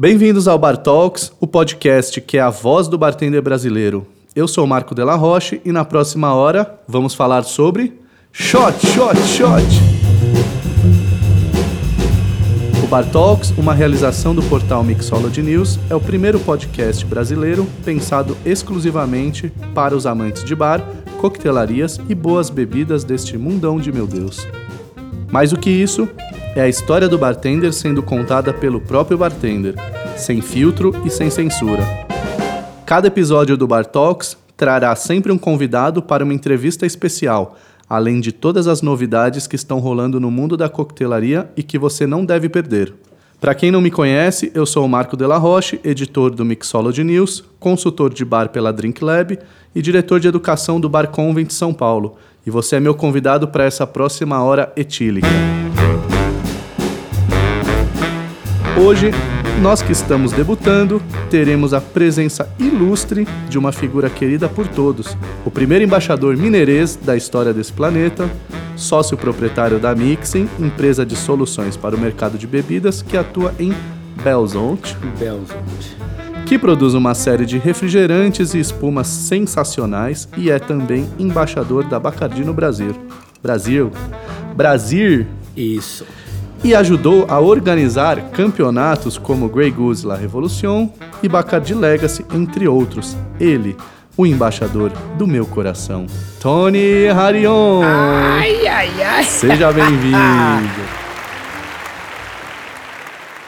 Bem-vindos ao Bar Talks, o podcast que é a voz do bartender brasileiro. Eu sou Marco Della Roche e na próxima hora vamos falar sobre Shot, Shot, Shot. O Bar Talks, uma realização do portal Mixology News, é o primeiro podcast brasileiro pensado exclusivamente para os amantes de bar, coquetelarias e boas bebidas deste mundão de meu Deus. Mais do que isso, é a história do bartender sendo contada pelo próprio bartender, sem filtro e sem censura. Cada episódio do Bar Talks trará sempre um convidado para uma entrevista especial, além de todas as novidades que estão rolando no mundo da coquetelaria e que você não deve perder. Para quem não me conhece, eu sou o Marco Della Roche, editor do Mixology News, consultor de bar pela Drink Lab e diretor de educação do Bar Convent São Paulo. E você é meu convidado para essa próxima hora etílica. Hoje, nós que estamos debutando, teremos a presença ilustre de uma figura querida por todos, o primeiro embaixador mineirês da história desse planeta, sócio proprietário da Mixing, empresa de soluções para o mercado de bebidas que atua em Belzonte, Belzonte. Que produz uma série de refrigerantes e espumas sensacionais e é também embaixador da Bacardi no Brasil. Brasil. Brasil Isso. e ajudou a organizar campeonatos como Grey Goose La Revolution e Bacardi Legacy, entre outros. Ele, o embaixador do meu coração, Tony Harion. Ai, ai, ai. Seja bem-vindo.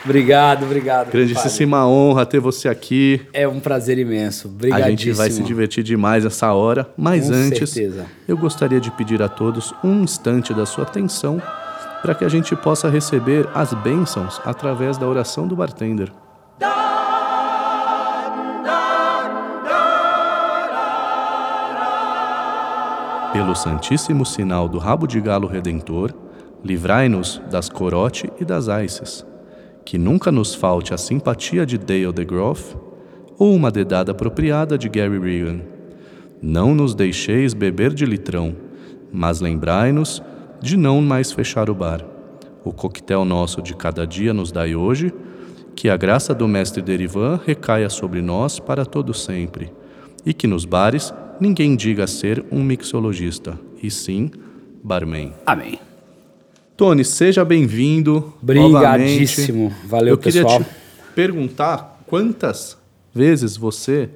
Obrigado, obrigado. Grandíssima honra ter você aqui. É um prazer imenso. A Obrigadíssimo. gente vai se divertir demais nessa hora, mas Com antes, certeza. eu gostaria de pedir a todos um instante da sua atenção para que a gente possa receber as bênçãos através da oração do bartender. Pelo santíssimo sinal do rabo de galo redentor, livrai-nos das corote e das aices. Que nunca nos falte a simpatia de Dale DeGroff ou uma dedada apropriada de Gary Regan. Não nos deixeis beber de litrão, mas lembrai-nos de não mais fechar o bar. O coquetel nosso de cada dia nos dai hoje, que a graça do mestre Derivan recaia sobre nós para todo sempre, e que nos bares ninguém diga ser um mixologista, e sim barman. Amém. Tony, seja bem-vindo. novamente. Brigadíssimo. Valeu, Eu queria pessoal. te perguntar quantas vezes você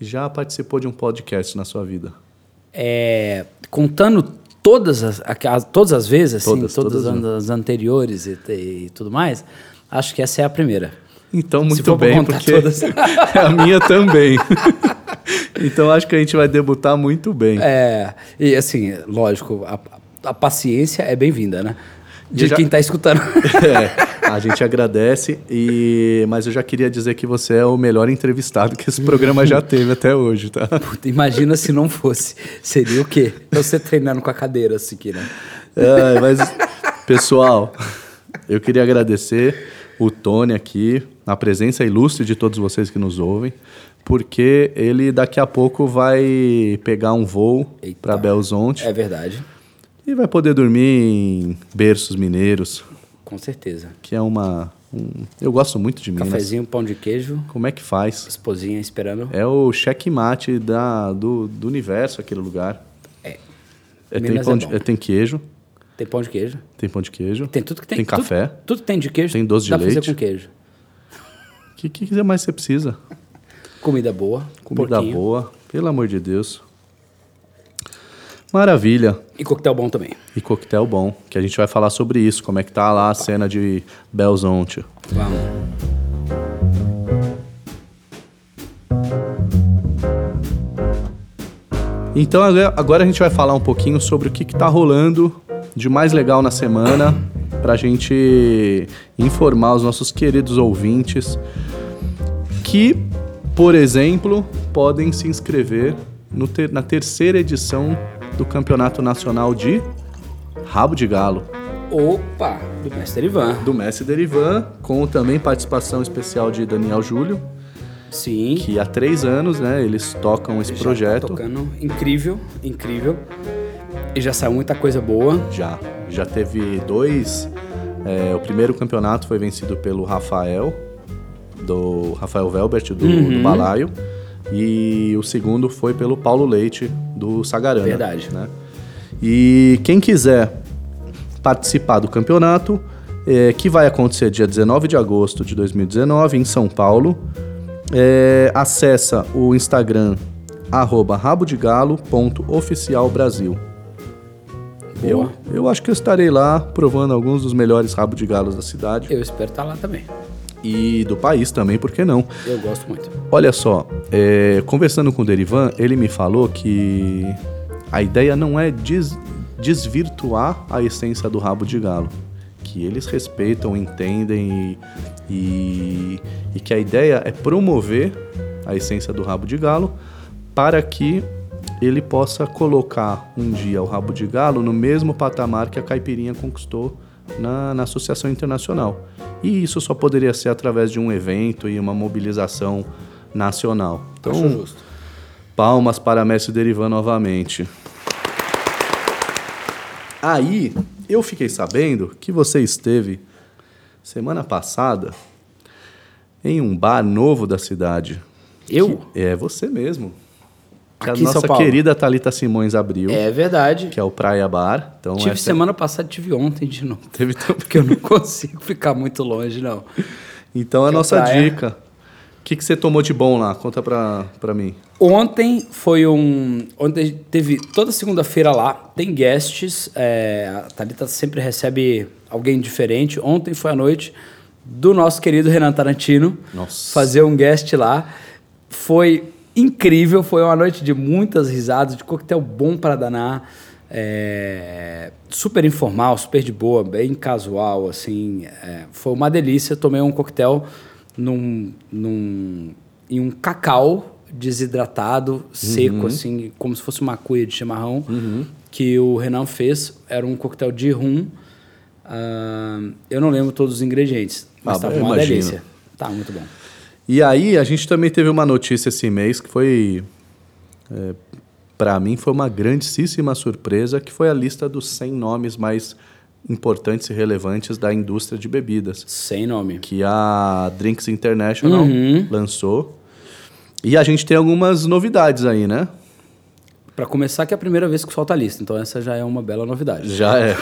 já participou de um podcast na sua vida? É, contando todas as, todas as vezes, assim, Todas, todas, todas, as anteriores e, e tudo mais, acho que essa é a primeira. Então, muito bem, porque todas. a minha também. então, acho que a gente vai debutar muito bem. É, e assim, lógico, a, a paciência é bem-vinda, né? De já- quem tá escutando. É, a gente agradece, e... mas eu já queria dizer que você é o melhor entrevistado que esse programa já teve até hoje, tá? Puta, Imagina se não fosse. Seria o quê? Você treinando com a cadeira, assim, aqui, né? É, mas, pessoal, eu queria agradecer o Tony aqui, a presença ilustre de todos vocês que nos ouvem, porque ele daqui a pouco vai pegar um voo para Belzonte É verdade. E vai poder dormir em berços mineiros, Com certeza. que é uma... um- eu gosto muito de Minas. Cafezinho, pão de queijo, Como é que faz? esposinha esperando. É o checkmate da, do, do universo, aquele lugar. É. É, tem, Minas pão é de, é, tem queijo, Tem pão de queijo. tem pão de queijo, Tem tudo que tem. Tem tudo- café. Tudo, que tem de queijo. Tem doce de dá pra leite. fazer com queijo. O que, que mais você precisa? Comida boa. Comida porquinho. boa, pelo amor de Deus. Maravilha. E coquetel bom também. E coquetel bom, que a gente vai falar sobre isso, como é que tá lá a cena de Belzonte. Vamos. Então agora- a gente vai falar um pouquinho sobre o que, que tá rolando de mais legal na semana, pra gente informar os nossos queridos ouvintes que, por exemplo, podem se inscrever ter- na terceira edição do Campeonato Nacional de Rabo de Galo. Opa, do Mestre Ivan. do Messi Derivan, com também participação especial de Daniel Júlio, Sim. que há três anos, né, eles tocam esse já tá projeto. tocando. Incrível, incrível. E já saiu muita coisa boa. Já, já teve dois. é, o primeiro campeonato foi vencido pelo Rafael do Rafael Velbert, do, do Balaio. E o segundo foi pelo Paulo Leite, do Sagarana. Verdade. Né? E quem quiser participar do campeonato, é, que vai acontecer dia 19 de agosto de 2019 em São Paulo, é, acessa o Instagram arroba rabodegalo.oficialbrasil. Eu, eu acho que eu estarei lá provando alguns dos melhores rabo de galos da cidade Eu espero estar lá também. E do país também, por que não? Eu gosto muito. Olha só, é, conversando com o Derivan, ele me falou que a ideia não é des- desvirtuar a essência do rabo de galo. Que eles respeitam, entendem e, e, e que a ideia é promover a essência do rabo de galo para que ele possa colocar um dia o rabo de galo no mesmo patamar que a caipirinha conquistou na, na Associação Internacional. E isso só poderia ser através de um evento e uma mobilização nacional. Então, Acho justo. palmas para Mestre Derivan novamente. Aí, eu fiquei sabendo que você esteve semana passada em um bar novo da cidade. Eu? É você mesmo. Que Aqui a nossa querida Thalita Simões abriu, É verdade. que é o Praia Bar. Então, tive essa- semana passada, tive ontem de novo. Teve tempo. Porque eu não consigo ficar muito longe, não. Então, a é nossa praia. dica. O que, que você tomou de bom lá? Conta pra, pra mim. Ontem foi um. Ontem teve toda segunda-feira lá, tem guests. é, a Thalita sempre recebe alguém diferente. Ontem foi a noite do nosso querido Renan Tarantino Nossa. fazer um guest lá. Foi incrível, foi uma noite de muitas risadas, de coquetel bom para danar. é, super informal, super de boa, bem casual, assim. é, foi uma delícia. Tomei um coquetel num, num, em um cacau desidratado, seco, assim, como se fosse uma cuia de chimarrão, que o Renan fez. Era um coquetel de rum. ah, eu não lembro todos os ingredientes, mas Ah, estava eu uma imagino. delícia. Tá muito bom. E aí, a gente também teve uma notícia esse mês que foi. É, para mim, foi uma grandíssima surpresa, que foi a lista dos 100 nomes mais importantes e relevantes da indústria de bebidas. Sem nome. Que a Drinks International Uhum. lançou. E a gente tem algumas novidades aí, né? Pra começar, que é a primeira vez que solta a lista, então essa já é uma bela novidade. Já é.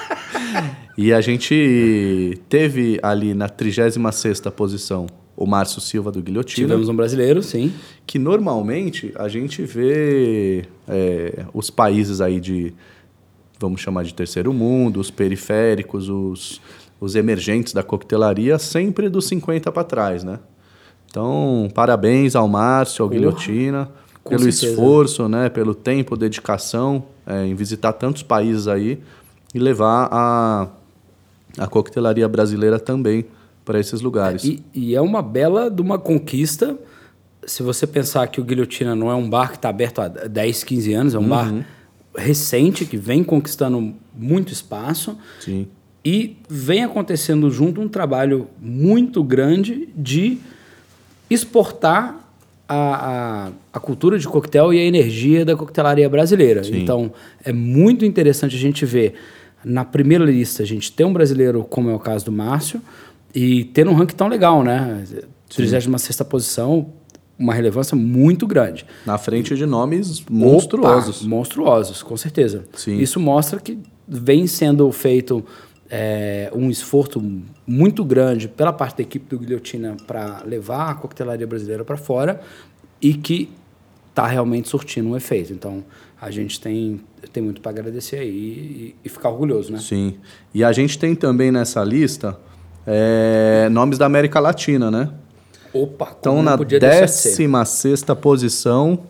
e a gente teve ali na 36ª posição o Márcio Silva do Guilhotina. Tivemos um brasileiro, sim. que normalmente a gente vê é, os países aí de, vamos chamar de terceiro mundo, os periféricos, os, os emergentes da coquetelaria, sempre dos 50 para trás, né? Então, parabéns ao Márcio, ao Guilhotina, com pelo certeza. esforço, né? Pelo tempo, dedicação é, em visitar tantos países aí e levar a, a coquetelaria brasileira também para esses lugares. E, e é uma bela de uma conquista. Se você pensar que o Guilhotina não é um bar que está aberto há 10, 15 anos, é um bar recente que vem conquistando muito espaço Sim. e vem acontecendo junto um trabalho muito grande de exportar a, a, a cultura de coquetel e a energia da coquetelaria brasileira. Então, é muito interessante a gente ver na primeira lista a gente ter um brasileiro, como é o caso do Márcio, e ter um ranking tão legal, né? 36 posição, uma relevância muito grande. Na frente de nomes monstruosos. Opa, monstruosos, com certeza. Sim. Isso mostra que vem sendo feito é, um esforço muito grande pela parte da equipe do Guilhotina para levar a coquetelaria brasileira para fora e que está realmente surtindo um efeito. Então, a gente tem, tem muito para agradecer aí e, e ficar orgulhoso, né? Sim. E a gente tem também nessa lista é, nomes da América Latina, né? Opa, como Então, na podia deixar de ser. 16 posição,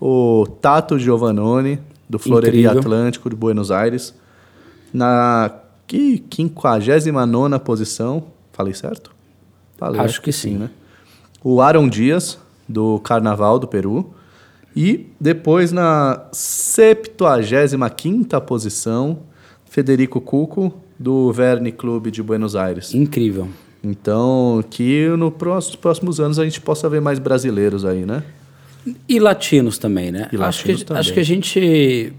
o Tato Giovannone, do Floreria Incrível. Atlântico de Buenos Aires. Na que 59 posição, falei certo? Falei, Acho que sim. né? O Aaron Dias, do Carnaval do Peru. E depois na 75 posição, Federico Cuco, do Verne Clube de Buenos Aires. Incrível. Então, que no nos próximos anos a gente possa ver mais brasileiros aí, né? E latinos também, né? E acho, latinos que, também. acho que a gente.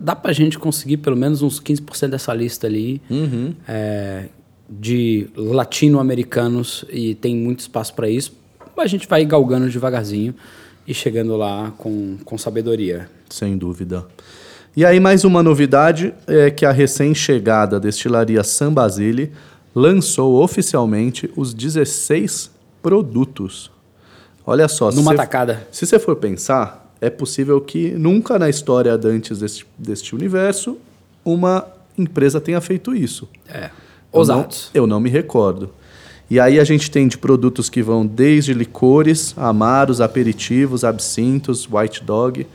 Dá pra gente conseguir pelo menos uns 15% dessa lista ali. Uhum. É, de latino-americanos e tem muito espaço para isso. A gente vai galgando devagarzinho e chegando lá com, com sabedoria. Sem dúvida. E aí, mais uma novidade é que a recém-chegada destilaria San Basile lançou oficialmente os 16 produtos. Olha só. Numa se tacada. Se você for pensar, é possível que nunca na história antes deste, deste universo uma empresa tenha feito isso. É. Ousados. Eu, eu não me recordo. E aí a gente tem de produtos que vão desde licores, amaros, aperitivos, absintos, white dog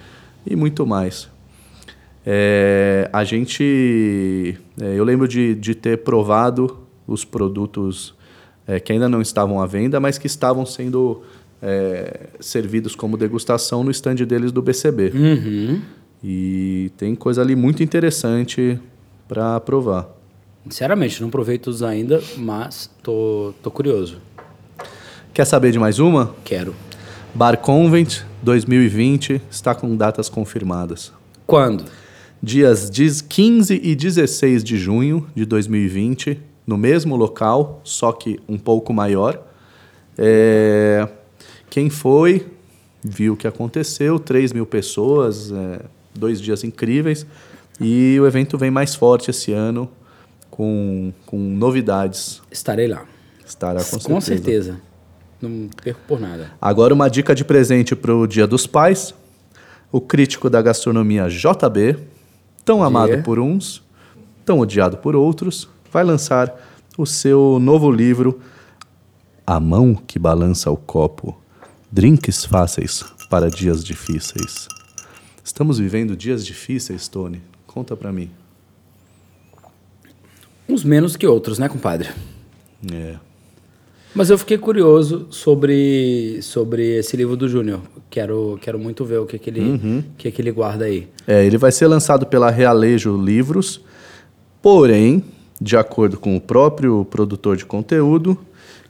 e muito mais. É, a gente. É, eu lembro de, de ter provado os produtos é, que ainda não estavam à venda, mas que estavam sendo é, servidos como degustação no stand deles do BCB. Uhum. E tem coisa ali muito interessante para provar. Sinceramente, não provei todos ainda, mas tô, tô curioso. Quer saber de mais uma? Quero. Bar Convent 2020 está com datas confirmadas. Quando? Dias 15 e 16 de junho de 2020, no mesmo local, só que um pouco maior. É... Quem foi, viu o que aconteceu, 3 mil pessoas, é... dois dias incríveis. E o evento vem mais forte esse ano, com, com novidades. Estarei lá. Estará com certeza. Com certeza. Não perco por nada. Agora uma dica de presente para o Dia dos Pais. O crítico da gastronomia JB, tão amado por uns, tão odiado por outros, vai lançar o seu novo livro A Mão que Balança o Copo. Drinks fáceis para dias difíceis. Estamos vivendo dias difíceis, Tony. Conta para mim. Uns menos que outros, né, compadre? É. Mas eu fiquei curioso sobre, sobre esse livro do Júnior. Quero, quero muito ver o que, que, ele, que, que ele guarda aí. É, ele vai ser lançado pela Realejo Livros, porém, de acordo com o próprio produtor de conteúdo,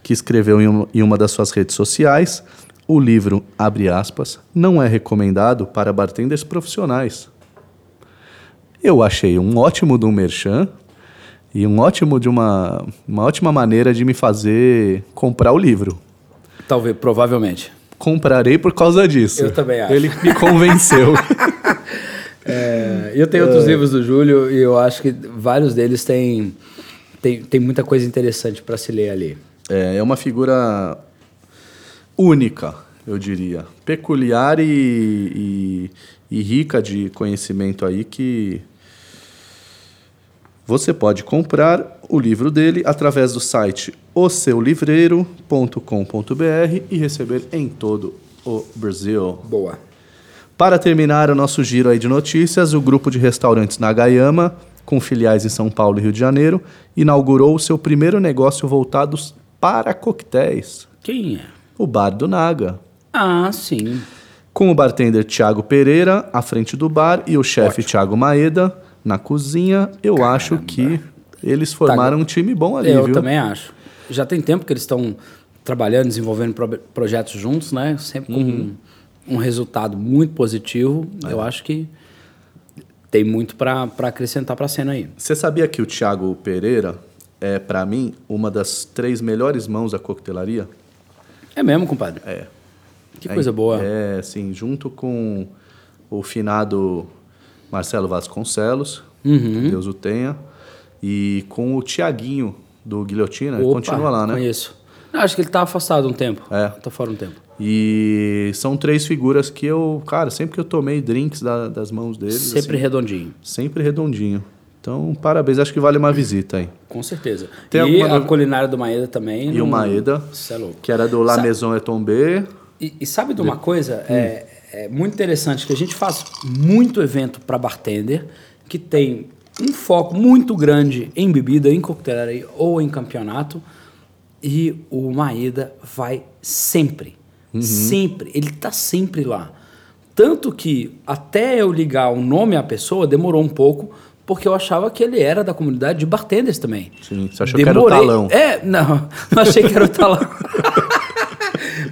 que escreveu em uma, em uma das suas redes sociais, o livro, abre aspas, não é recomendado para bartenders profissionais. Eu achei um ótimo do merchan e um ótimo de uma, uma ótima maneira de me fazer comprar o livro. Talvez, provavelmente. Comprarei por causa disso. Eu também acho. Ele me convenceu. É, eu tenho outros livros do Júlio e eu acho que vários deles têm, têm, têm muita coisa interessante para se ler ali. É, é uma figura única, eu diria. Peculiar e, e, e rica de conhecimento aí que você pode comprar o livro dele através do site oseulivreiro.com.br e receber em todo o Brasil. Boa. Para terminar o nosso giro aí de notícias, o grupo de restaurantes Nagayama, com filiais em São Paulo e Rio de Janeiro, inaugurou o seu primeiro negócio voltado para coquetéis, Quem é? o Bar do Naga. Ah, sim. Com o bartender Thiago Pereira à frente do bar e o chefe Thiago Maeda na cozinha, eu acho que eles formaram um time bom ali, eu viu? também acho. Já tem tempo que eles estão trabalhando, desenvolvendo pro- projetos juntos, né? Sempre com Uhum. um, um resultado muito positivo. É. Eu acho que tem muito para acrescentar para a cena aí. Você sabia que o Thiago Pereira é, para mim, uma das três melhores mãos da coquetelaria? É mesmo, compadre? É. Que É, coisa boa. É, assim, junto com o finado Marcelo Vasconcelos, Uhum. que Deus o tenha, e com o Tiaguinho do Guilhotina, Opa, continua lá, né? Conheço. Não, acho que ele tá afastado um tempo. É. Tá fora um tempo. E são três figuras que eu, cara, sempre que eu tomei drinks da- das mãos deles, Sempre assim, redondinho. sempre redondinho. Então, parabéns, acho que vale uma visita aí. Com certeza. Tem e alguma a culinária do Maeda também. E o Maeda, Isso é louco. que era do La Sa- Maison Eton B. E, e sabe de uma coisa? É, é muito interessante que a gente faz muito evento para bartender que tem um foco muito grande em bebida, em coquetelaria ou em campeonato. E o Maeda vai sempre. Sempre. Ele tá sempre lá. Tanto que até eu ligar o nome à pessoa demorou um pouco, porque eu achava que ele era da comunidade de bartenders também. Sim, você achou que era o talão. É, não, não achei que era o talão.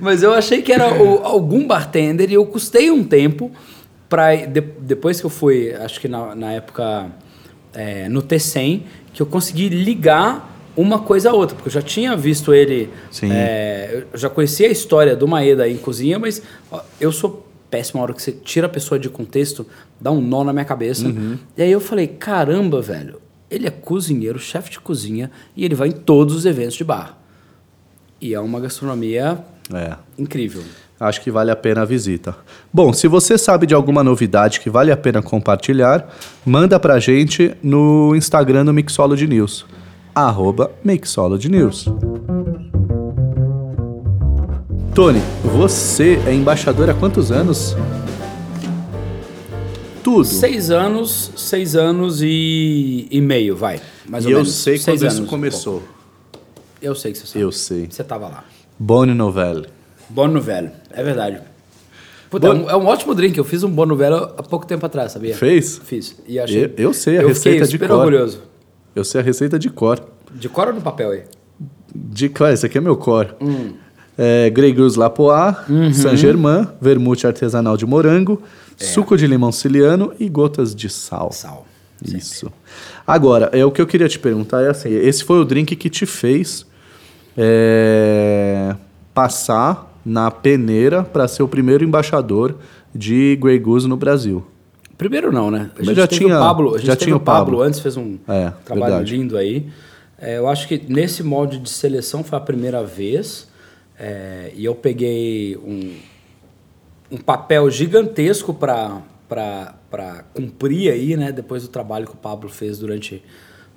Mas eu achei que era o- algum bartender e eu custei um tempo para depois que eu fui, acho que na, na época é, no T100, que eu consegui ligar uma coisa a outra, porque eu já tinha visto ele. Sim. é, eu já conhecia a história do Maeda em cozinha, mas ó, eu sou péssimo na hora que você tira a pessoa de contexto, dá um nó na minha cabeça. Uhum. E aí eu falei: caramba, velho, ele é cozinheiro, chefe de cozinha, e ele vai em todos os eventos de bar. E é uma gastronomia É. incrível. Acho que vale a pena a visita. Bom, se você sabe de alguma novidade que vale a pena compartilhar, manda pra gente no Instagram do Mixology News. Arroba Mixology News. Tony, você é embaixador há quantos anos? Tudo. Seis anos, seis anos e, e meio, vai. Mais e ou eu menos. sei Seis quando isso anos, começou. pô. Eu sei que você sabe. Eu sei. Você tava lá. Bonne Novelle. Bono Velho, é verdade. Puta, Bon- é, um, é um ótimo drink. Eu fiz um Bono Velho há pouco tempo atrás, sabia? Fez? Fiz. E achei. Eu- eu sei a eu receita de super cor. orgulhoso. Eu sei a receita de cor. De cor ou no papel aí? De claro, esse aqui é meu core. Hum. É, Grey Goose Lapois, Uhum. Saint-Germain, vermute artesanal de morango, É. suco de limão siciliano e gotas de sal. Sal. Isso. Agora, é o que eu queria te perguntar é assim, esse foi o drink que te fez é, passar na peneira para ser o primeiro embaixador de Grey Goose no Brasil. Primeiro não, né? A gente já teve tinha- o Pablo, a gente já tinha o o Pablo. Pablo antes, fez um É, trabalho verdade. lindo aí. É, eu acho que nesse molde de seleção foi a primeira vez. é, e eu peguei um, um papel gigantesco para cumprir aí, né? Depois do trabalho que o Pablo fez durante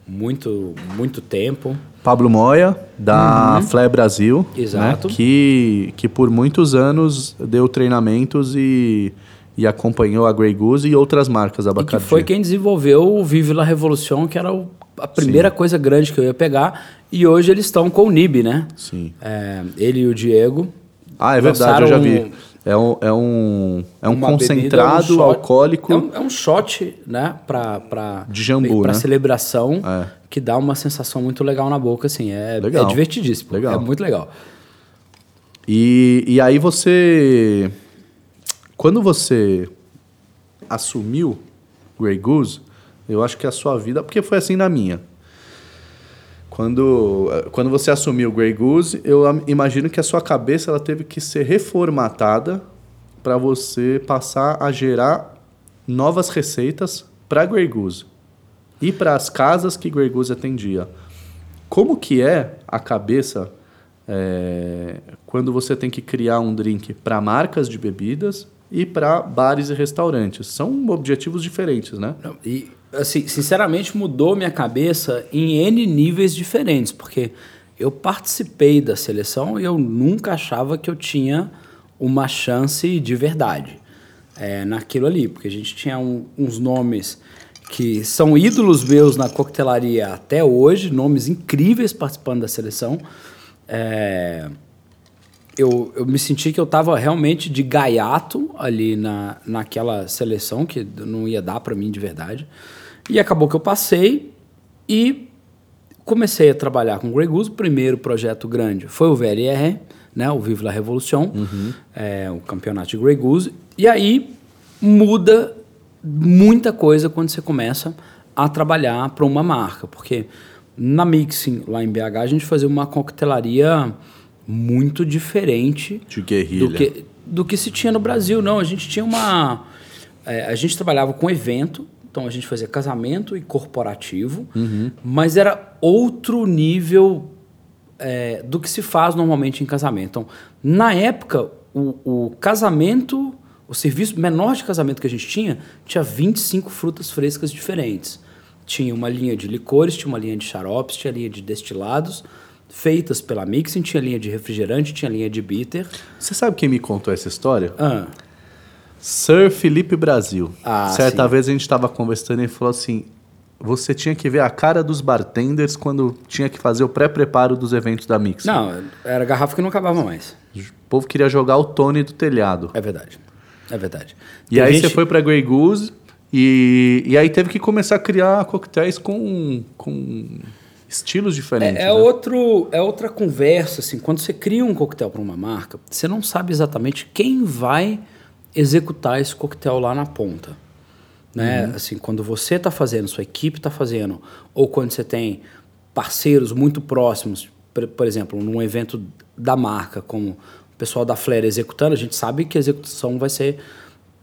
muito, muito tempo. Pablo Moya, da Flé Brasil, Uhum. Exato. né, que, que por muitos anos deu treinamentos e, e acompanhou a Grey Goose e outras marcas da E que Bacardi. foi quem desenvolveu o Vive la Revolution, que era o- a primeira coisa grande que eu ia pegar. E hoje eles estão com o Nib, né? Sim. É, ele e o Diego. Ah, é verdade, eu já vi. É um, é um, é um uma concentrado bebida, um shot- alcoólico. É um, é um shot, né? Pra, pra, De jambu, pra né? celebração, É. que dá uma sensação muito legal na boca, assim. É, Legal. é divertidíssimo. Legal. É muito legal. E, e aí você. Quando você assumiu Grey Goose, eu acho que a sua vida. Porque foi assim na minha. Quando, quando você assumiu Grey Goose, eu imagino que a sua cabeça ela teve que ser reformatada para você passar a gerar novas receitas para Grey Goose e para as casas que Grey Goose atendia. Como que é a cabeça é, quando você tem que criar um drink para marcas de bebidas e para bares e restaurantes? São objetivos diferentes, né? E, assim, sinceramente, mudou minha cabeça em N níveis diferentes, porque eu participei da seleção e eu nunca achava que eu tinha uma chance de verdade é, naquilo ali, porque a gente tinha um- uns nomes que são ídolos meus na coquetelaria até hoje, nomes incríveis participando da seleção. É, eu, eu me senti que eu estava realmente de gaiato ali na, naquela seleção, que não ia dar para mim de verdade. E acabou que eu passei e comecei a trabalhar com o Grey Goose. O primeiro projeto grande foi o VLR, né, o Vive la Revolution, é, o campeonato de Grey Goose. E aí muda muita coisa quando você começa a trabalhar para uma marca, porque na Mixing, lá em BH, a gente fazia uma coquetelaria muito diferente De guerrilha. do que, do que se tinha no Brasil. Não, a gente tinha uma. é, a gente trabalhava com evento, então a gente fazia casamento e corporativo, mas era outro nível é, do que se faz normalmente em casamento. Então, na época, o, o casamento, o serviço menor de casamento que a gente tinha, tinha 25 frutas frescas diferentes. Tinha uma linha de licores, tinha uma linha de xaropes, tinha linha de destilados, feitas pela Mixing, tinha linha de refrigerante, tinha linha de bitter. Você sabe quem me contou essa história? Ah, Sir Felipe Brasil. Ah, Certa sim. vez a gente estava conversando e ele falou assim: você tinha que ver a cara dos bartenders quando tinha que fazer o pré-preparo dos eventos da Mix. não, era garrafa que não acabava mais. O povo queria jogar o Tony do telhado. É verdade. É verdade. E Tem aí gente- você foi pra Grey Goose e, e aí teve que começar a criar coquetéis com, com estilos diferentes. É, é né? outro, é outra conversa, assim, quando você cria um coquetel para uma marca, você não sabe exatamente quem vai executar esse coquetel lá na ponta. Né? Assim, quando você está fazendo, sua equipe está fazendo, ou quando você tem parceiros muito próximos, por, por exemplo, num evento da marca, como o pessoal da Flair executando, a gente sabe que a execução vai ser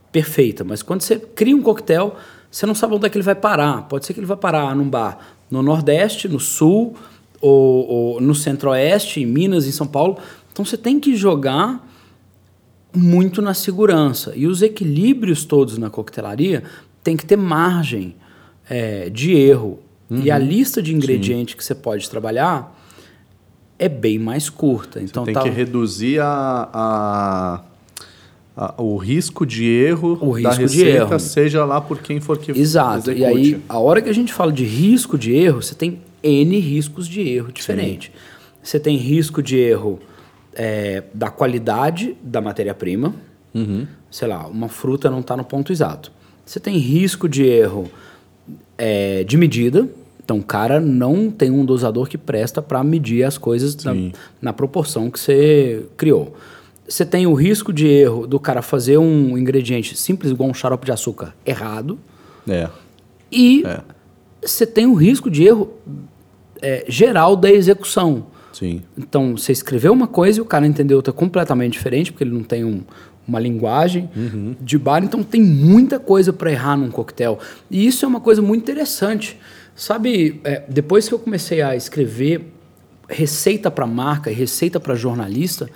perfeita, mas quando você cria um coquetel, você não sabe onde é que ele vai parar. Pode ser que ele vai parar num bar no Nordeste, no Sul, ou, ou no Centro-Oeste, em Minas, em São Paulo. Então você tem que jogar muito na segurança. E os equilíbrios todos na coquetelaria tem que ter margem é, de erro. Uhum. E a lista de ingredientes Sim. que você pode trabalhar é bem mais curta. Então você tem tá... que reduzir a, a o risco de erro o risco da receita, de erro. seja lá por quem for que Exato. Execute. E aí, a hora que a gente fala de risco de erro, você tem N riscos de erro diferente. Você tem risco de erro é, da qualidade da matéria-prima. Uhum. Sei lá, uma fruta não está no ponto exato. Você tem risco de erro é, de medida. Então, o cara não tem um dosador que presta para medir as coisas na, na proporção que você criou você tem o risco de erro do cara fazer um ingrediente simples, igual um xarope de açúcar, errado. É. E é. você tem o risco de erro é, geral da execução. Sim. Então, você escreveu uma coisa e o cara entendeu outra completamente diferente, porque ele não tem um, uma linguagem uhum. de bar. Então, tem muita coisa para errar num coquetel. E isso é uma coisa muito interessante. Sabe, é, depois que eu comecei a escrever receita para marca e receita para jornalista,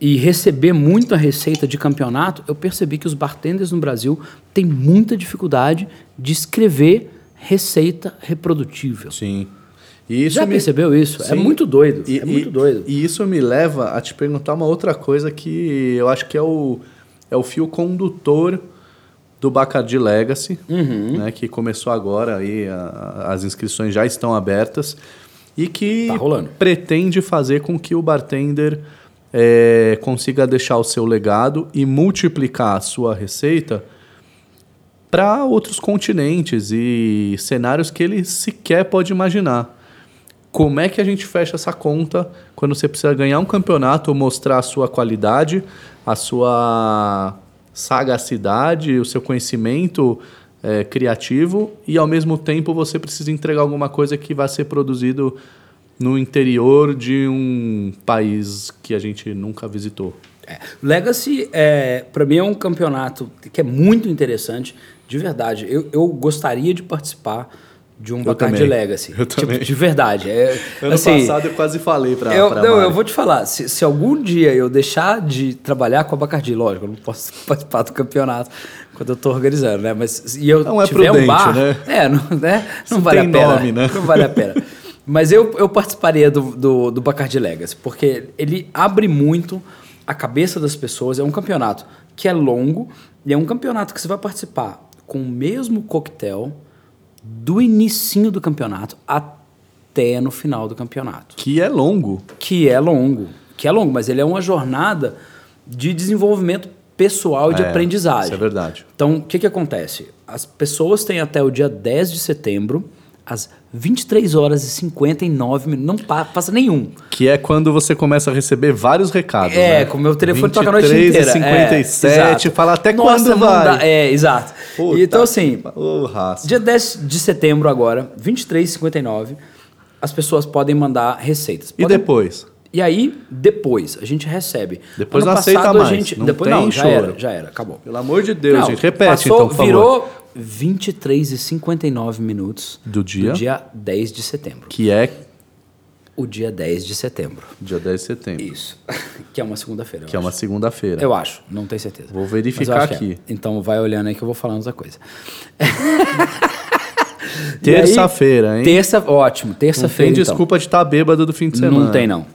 e receber muita receita de campeonato, eu percebi que os bartenders no Brasil têm muita dificuldade de escrever receita reprodutível. Sim. E Já me... percebeu isso? É Sim. É muito doido. E, é muito doido. E isso me leva a te perguntar uma outra coisa que eu acho que é o, é o fio condutor do Bacardi Legacy, uhum. né, que começou agora aí, a, as inscrições já estão abertas e que tá pretende fazer com que o bartender é, consiga deixar o seu legado e multiplicar a sua receita para outros continentes e cenários que ele sequer pode imaginar. Como é que a gente fecha essa conta quando você precisa ganhar um campeonato, mostrar a sua qualidade, a sua sagacidade, o seu conhecimento é, criativo e ao mesmo tempo você precisa entregar alguma coisa que vai ser produzido no interior de um país que a gente nunca visitou. É. Legacy, é, para mim, é um campeonato que é muito interessante, de verdade. Eu, eu gostaria de participar de um Bacardi Legacy. Eu tipo, também. De verdade. É, ano assim, passado eu quase falei para eu, pra Não, eu vou te falar. Se, se, algum dia eu deixar de trabalhar com a Bacardi, lógico, eu não posso participar do campeonato quando eu estou organizando, né? Mas e eu não é tiver prudente, um bar, né? É, não, né? não vale a pena. Nome, né? Não vale a pena. Mas eu, eu participaria do, do, do Bacardi Legacy, porque ele abre muito a cabeça das pessoas. É um campeonato que é longo e é um campeonato que você vai participar com o mesmo coquetel do inicinho do campeonato até no final do campeonato. Que é longo. Que é longo. Que é longo, mas ele é uma jornada de desenvolvimento pessoal e de é, aprendizagem. Isso é verdade. Então, o que, que acontece? As pessoas têm até o dia 10 de setembro às 23 horas e 59 minutos. Não passa nenhum. Que é quando você começa a receber vários recados. É, né? com o meu telefone toca a noite inteira. 23 e 57, é, fala até Nossa, quando vai. Dá, é, exato. Puta, então, assim, oh, dia 10 de setembro agora, 23 e 59, as pessoas podem mandar receitas. Podem... E depois? E aí, depois, a gente recebe. Depois ano não passado, aceita mais. Gente, não depois, tem não, já choro. era, já era, acabou. Pelo amor de Deus, não, gente. Repete, passou, então, por virou, favor. 23 e 59 minutos do dia? do dia 10 de setembro. Que é o dia 10 de setembro. Dia 10 de setembro. Isso. que é uma segunda-feira. Que é uma segunda-feira. Eu acho, não tenho certeza. Vou verificar aqui. É. Então vai olhando aí que eu vou falando outra coisa. Terça-feira, hein? Terça, ótimo. Terça-feira. Não tem então. desculpa de estar tá bêbado do fim de semana. Não tem, não.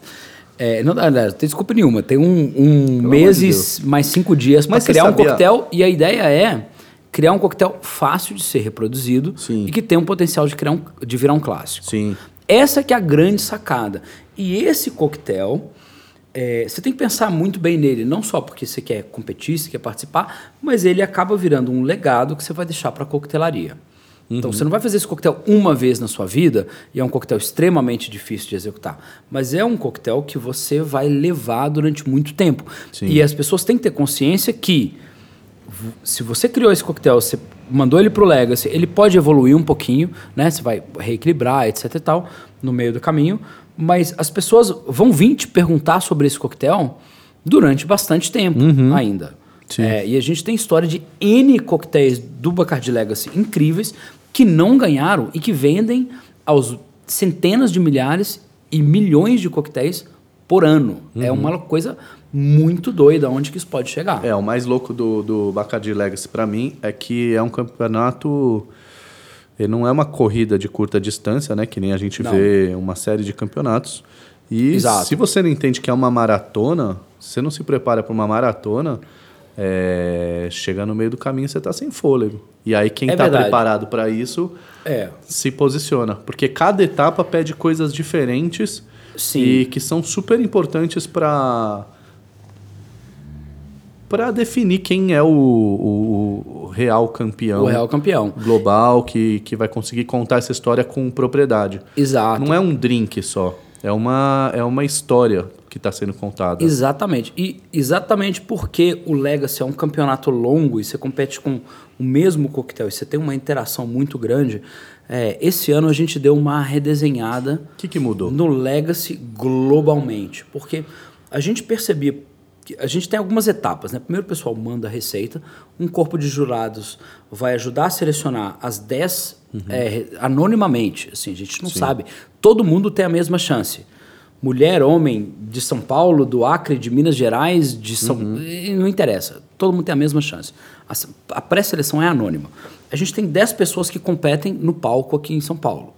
É, não, não, não tem desculpa nenhuma. Tem um, um mês de mais cinco dias para criar um coquetel e a ideia é criar um coquetel fácil de ser reproduzido Sim. e que tem um potencial de, criar um, de virar um clássico. Sim. Essa que é a grande sacada. E esse coquetel, é, você tem que pensar muito bem nele, não só porque você quer competir, você quer participar, mas ele acaba virando um legado que você vai deixar para a coquetelaria. Então, uhum. Então você não vai fazer esse coquetel uma vez na sua vida, e é um coquetel extremamente difícil de executar, mas é um coquetel que você vai levar durante muito tempo. Sim. E as pessoas têm que ter consciência que se você criou esse coquetel, você mandou ele pro Legacy, ele pode evoluir um pouquinho, né? Você vai reequilibrar, etc e tal. no meio do caminho, mas as pessoas vão vir te perguntar sobre esse coquetel durante bastante tempo ainda. Sim. É, e a gente tem história de N coquetéis do Bacardi Legacy incríveis que não ganharam e que vendem aos centenas de milhares e milhões de coquetéis por ano. É uma coisa muito doida onde que isso pode chegar. É, o mais louco do, do Bacardi Legacy pra mim é que é um campeonato. Ele não é uma corrida de curta distância, né? Que nem a gente Não. vê uma série de campeonatos. E Exato. se você não entende que é uma maratona, você não se prepara para uma maratona, é, chega no meio do caminho você tá sem fôlego. E aí quem É tá preparado para isso É, se posiciona. Porque cada etapa pede coisas diferentes Sim. e que são super importantes para para definir quem é o, o- o real campeão o real campeão. global que, que vai conseguir contar essa história com propriedade. Exato. Não é um drink só, é uma, é uma história que está sendo contada. Exatamente. E exatamente porque o Legacy é um campeonato longo e você compete com o mesmo coquetel e você tem uma interação muito grande, é, esse ano a gente deu uma redesenhada O que, que mudou? no Legacy globalmente. Porque a gente percebia que a gente tem algumas etapas, né? Primeiro o pessoal manda a receita, um corpo de jurados vai ajudar a selecionar as 10 é, anonimamente. Assim, a gente não sabe. Todo mundo tem a mesma chance. Mulher, homem, de São Paulo, do Acre, de Minas Gerais, de São. e Não interessa. Todo mundo tem a mesma chance. A, pré-seleção é anônima. A gente tem 10 pessoas que competem no palco aqui em São Paulo.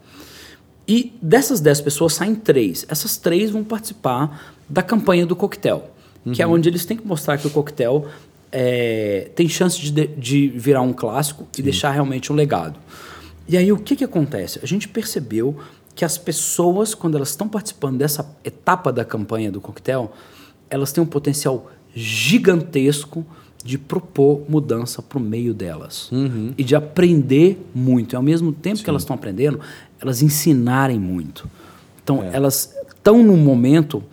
E dessas 10 pessoas saem três. Essas três vão participar da campanha do coquetel, que é onde eles têm que mostrar que o coquetel é, tem chance de, de- de virar um clássico e deixar realmente um legado. E aí o que, que acontece? A gente percebeu que as pessoas, quando elas estão participando dessa etapa da campanha do coquetel, elas têm um potencial gigantesco de propor mudança para o meio delas e de aprender muito. E ao mesmo tempo que elas estão aprendendo, elas ensinarem muito. Então, elas estão num momento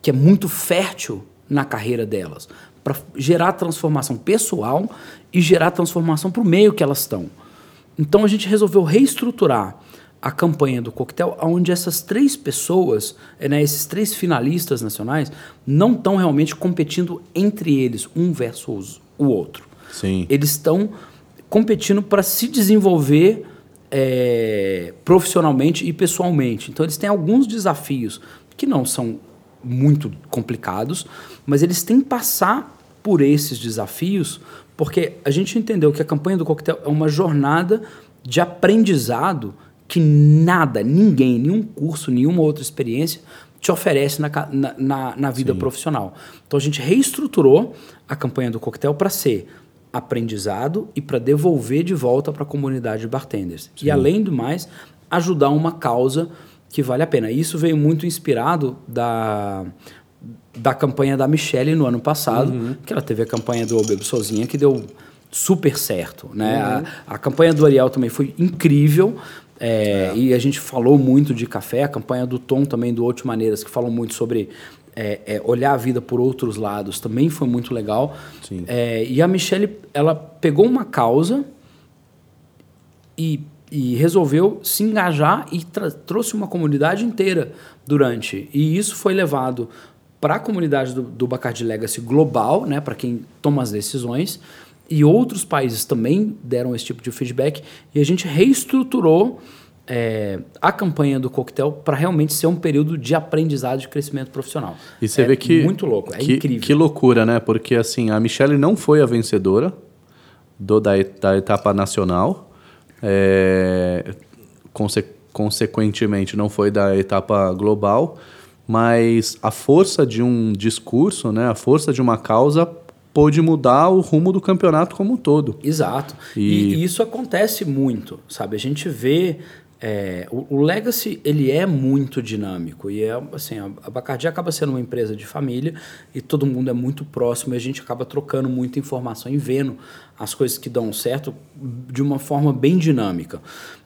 que é muito fértil na carreira delas para gerar transformação pessoal e gerar transformação para o meio que elas estão. Então a gente resolveu reestruturar a campanha do coquetel, onde essas três pessoas, eh, né, esses três finalistas nacionais, não estão realmente competindo entre eles, um versus o outro. Sim. Eles estão competindo para se desenvolver eh, profissionalmente e pessoalmente. Então eles têm alguns desafios que não são muito complicados, mas eles têm que passar por esses desafios, porque a gente entendeu que a campanha do coquetel é uma jornada de aprendizado que nada, ninguém, nenhum curso, nenhuma outra experiência te oferece na, na, na, na vida profissional. Então a gente reestruturou a campanha do coquetel para ser aprendizado e para devolver de volta para a comunidade de bartenders. E além do mais, ajudar uma causa que vale a pena. Isso veio muito inspirado da, da campanha da Michelle no ano passado, que ela teve a campanha do Bebo Sozinha, que deu super certo. Né? A, a campanha do Ariel também foi incrível. É, E a gente falou muito de café, a campanha do Tom também, do Outro Maneiras, que falam muito sobre é, é, olhar a vida por outros lados, também foi muito legal. É, e a Michelle, ela pegou uma causa e, e resolveu se engajar e trouxe uma comunidade inteira durante. E isso foi levado para a comunidade do, do Bacardi Legacy global, né, para quem toma as decisões. E outros países também deram esse tipo de feedback. E a gente reestruturou é, a campanha do coquetel para realmente ser um período de aprendizado e crescimento profissional. E você é vê que. Muito louco, é que, incrível. Que loucura, né? Porque assim, a Michelle não foi a vencedora do, da, da etapa nacional. É, conse- consequentemente, não foi da etapa global. Mas a força de um discurso, né? A força de uma causa pôde mudar o rumo do campeonato como um todo. Exato. E- E, isso acontece muito, sabe? A gente vê. é, o, o Legacy ele é muito dinâmico e é assim a, a Bacardi acaba sendo uma empresa de família e todo mundo é muito próximo e a gente acaba trocando muita informação e vendo as coisas que dão certo de uma forma bem dinâmica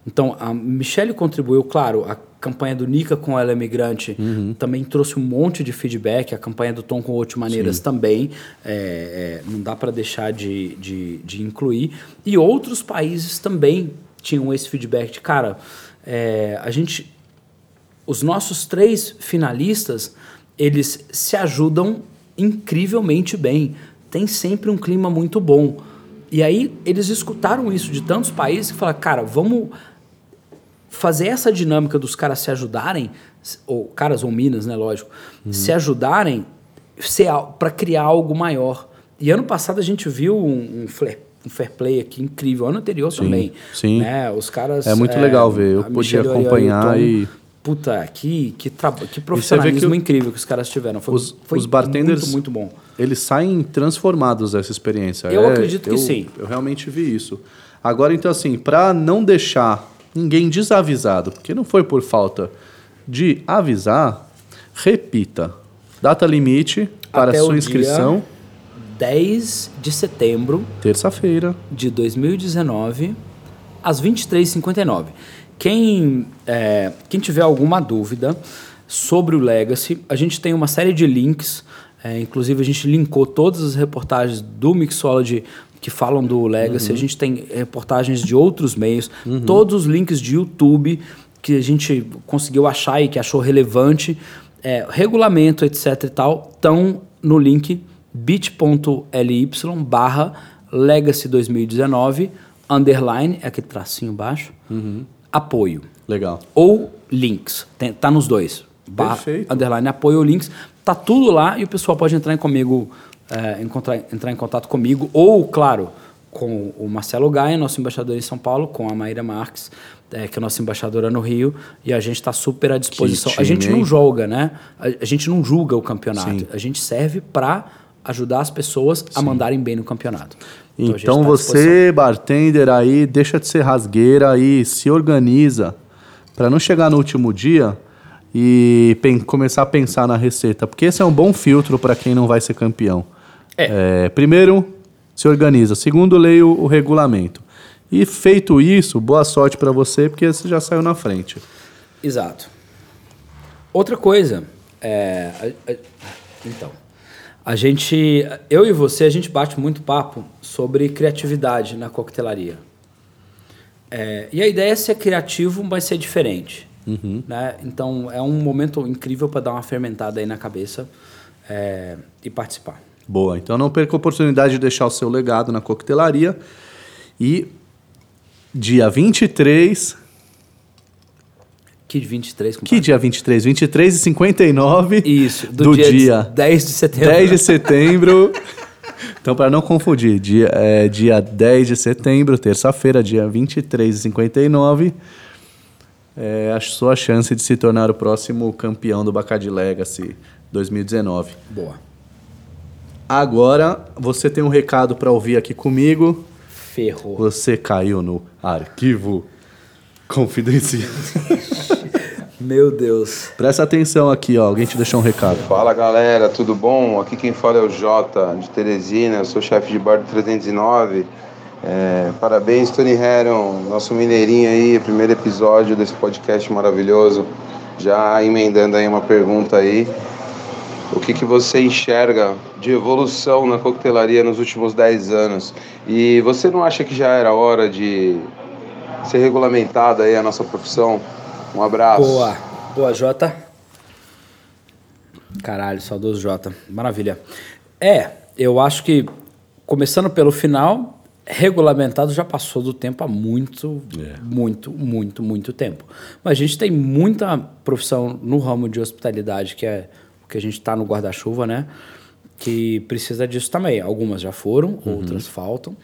então a Michelle contribuiu claro a campanha do Nica com ela é migrante também trouxe um monte de feedback a campanha do Tom com Oito Maneiras também é, é, não dá para deixar de, de, de incluir e outros países também tinham esse feedback de cara é, a gente os nossos três finalistas, eles se ajudam incrivelmente bem. Tem sempre um clima muito bom. E aí eles escutaram isso de tantos países que falaram, cara, vamos fazer essa dinâmica dos caras se ajudarem, ou caras ou minas, né, lógico, uhum. se ajudarem para criar algo maior. E ano passado a gente viu um, um, fair, um fair play aqui incrível. Ano anterior sim, também. Sim. Né? Os caras. É muito é, legal ver. Eu podia acompanhar e. Puta, que, que, que profissionalismo que incrível que os caras tiveram. Foi, os, foi os bartenders, muito, muito bom. Eles saem transformados dessa experiência. Eu é, acredito que eu, sim. Eu realmente vi isso. Agora, então, assim, para não deixar ninguém desavisado, porque não foi por falta de avisar, repita. Data limite para Até sua inscrição. 10 de setembro. Terça-feira. De 2019, às 23h59. Quem, é, quem tiver alguma dúvida sobre o Legacy, a gente tem uma série de links. É, inclusive, a gente linkou todas as reportagens do Mixology que falam do Legacy. Uhum. A gente tem reportagens de outros meios. Uhum. Todos os links de YouTube que a gente conseguiu achar e que achou relevante, é, regulamento, etc e tal, estão no link bit.ly barra legacy 2019 underline, é aquele tracinho baixo, uhum. apoio. Legal. Ou links, tem, tá nos dois. Barra, Perfeito. Underline, apoio ou links, tá tudo lá e o pessoal pode entrar comigo, é, encontrar, entrar em contato comigo ou, claro, com o Marcelo Gaia, nosso embaixador em São Paulo, com a Maíra Marques, é, que é nossa embaixadora no Rio, e a gente está super à disposição. Time, a gente não joga, né? A, a, gente não julga o campeonato. Sim. A gente serve para ajudar as pessoas a mandarem bem no campeonato. Então, Então, tá você, bartender aí, deixa de ser rasgueira aí, se organiza para não chegar no último dia e começar a pensar na receita, porque esse é um bom filtro para quem não vai ser campeão. É. É, primeiro, se organiza. Segundo, leia o, o regulamento. E feito isso, boa sorte para você, porque você já saiu na frente. Exato. Outra coisa, é, a- a- então, a gente, eu e você, a gente bate muito papo sobre criatividade na coquetelaria. É, e a ideia é ser criativo, mas ser diferente. Né? Então, é um momento incrível para dar uma fermentada aí na cabeça é, e participar. Boa, então não perca a oportunidade de deixar o seu legado na coquetelaria. E dia 23. Que 23, Que compadre? dia 23? 23 e 59 Isso, do, do, dia, dia, 10 de setembro. 10 de setembro. Então, para não confundir, dia, é, dia 10 de setembro, terça-feira, dia 23 e 59, é a sua chance de se tornar o próximo campeão do Bacardi Legacy 2019. Boa. Agora, você tem um recado para ouvir aqui comigo. Ferrou. Você caiu no arquivo confidencial. Meu Deus. Presta atenção aqui, ó. Alguém te deixou um recado. Fala galera, tudo bom? Aqui quem fala é o Jota de Teresina, eu sou chefe de bar do 309. É, parabéns, Tony Heron, nosso mineirinho aí, primeiro episódio desse podcast maravilhoso. Já emendando aí uma pergunta aí. O que, que você enxerga de evolução na coquetelaria nos últimos 10 anos? E você não acha que já era hora de ser regulamentada aí a nossa profissão? Um abraço. Boa. Boa, Jota. Caralho, saudoso Jota. Maravilha. É, eu acho que, começando pelo final, regulamentado já passou do tempo há muito, muito, muito, muito tempo. Mas a gente tem muita profissão no ramo de hospitalidade, que é o que a gente está no guarda-chuva, né? Que precisa disso também. Algumas já foram, outras faltam.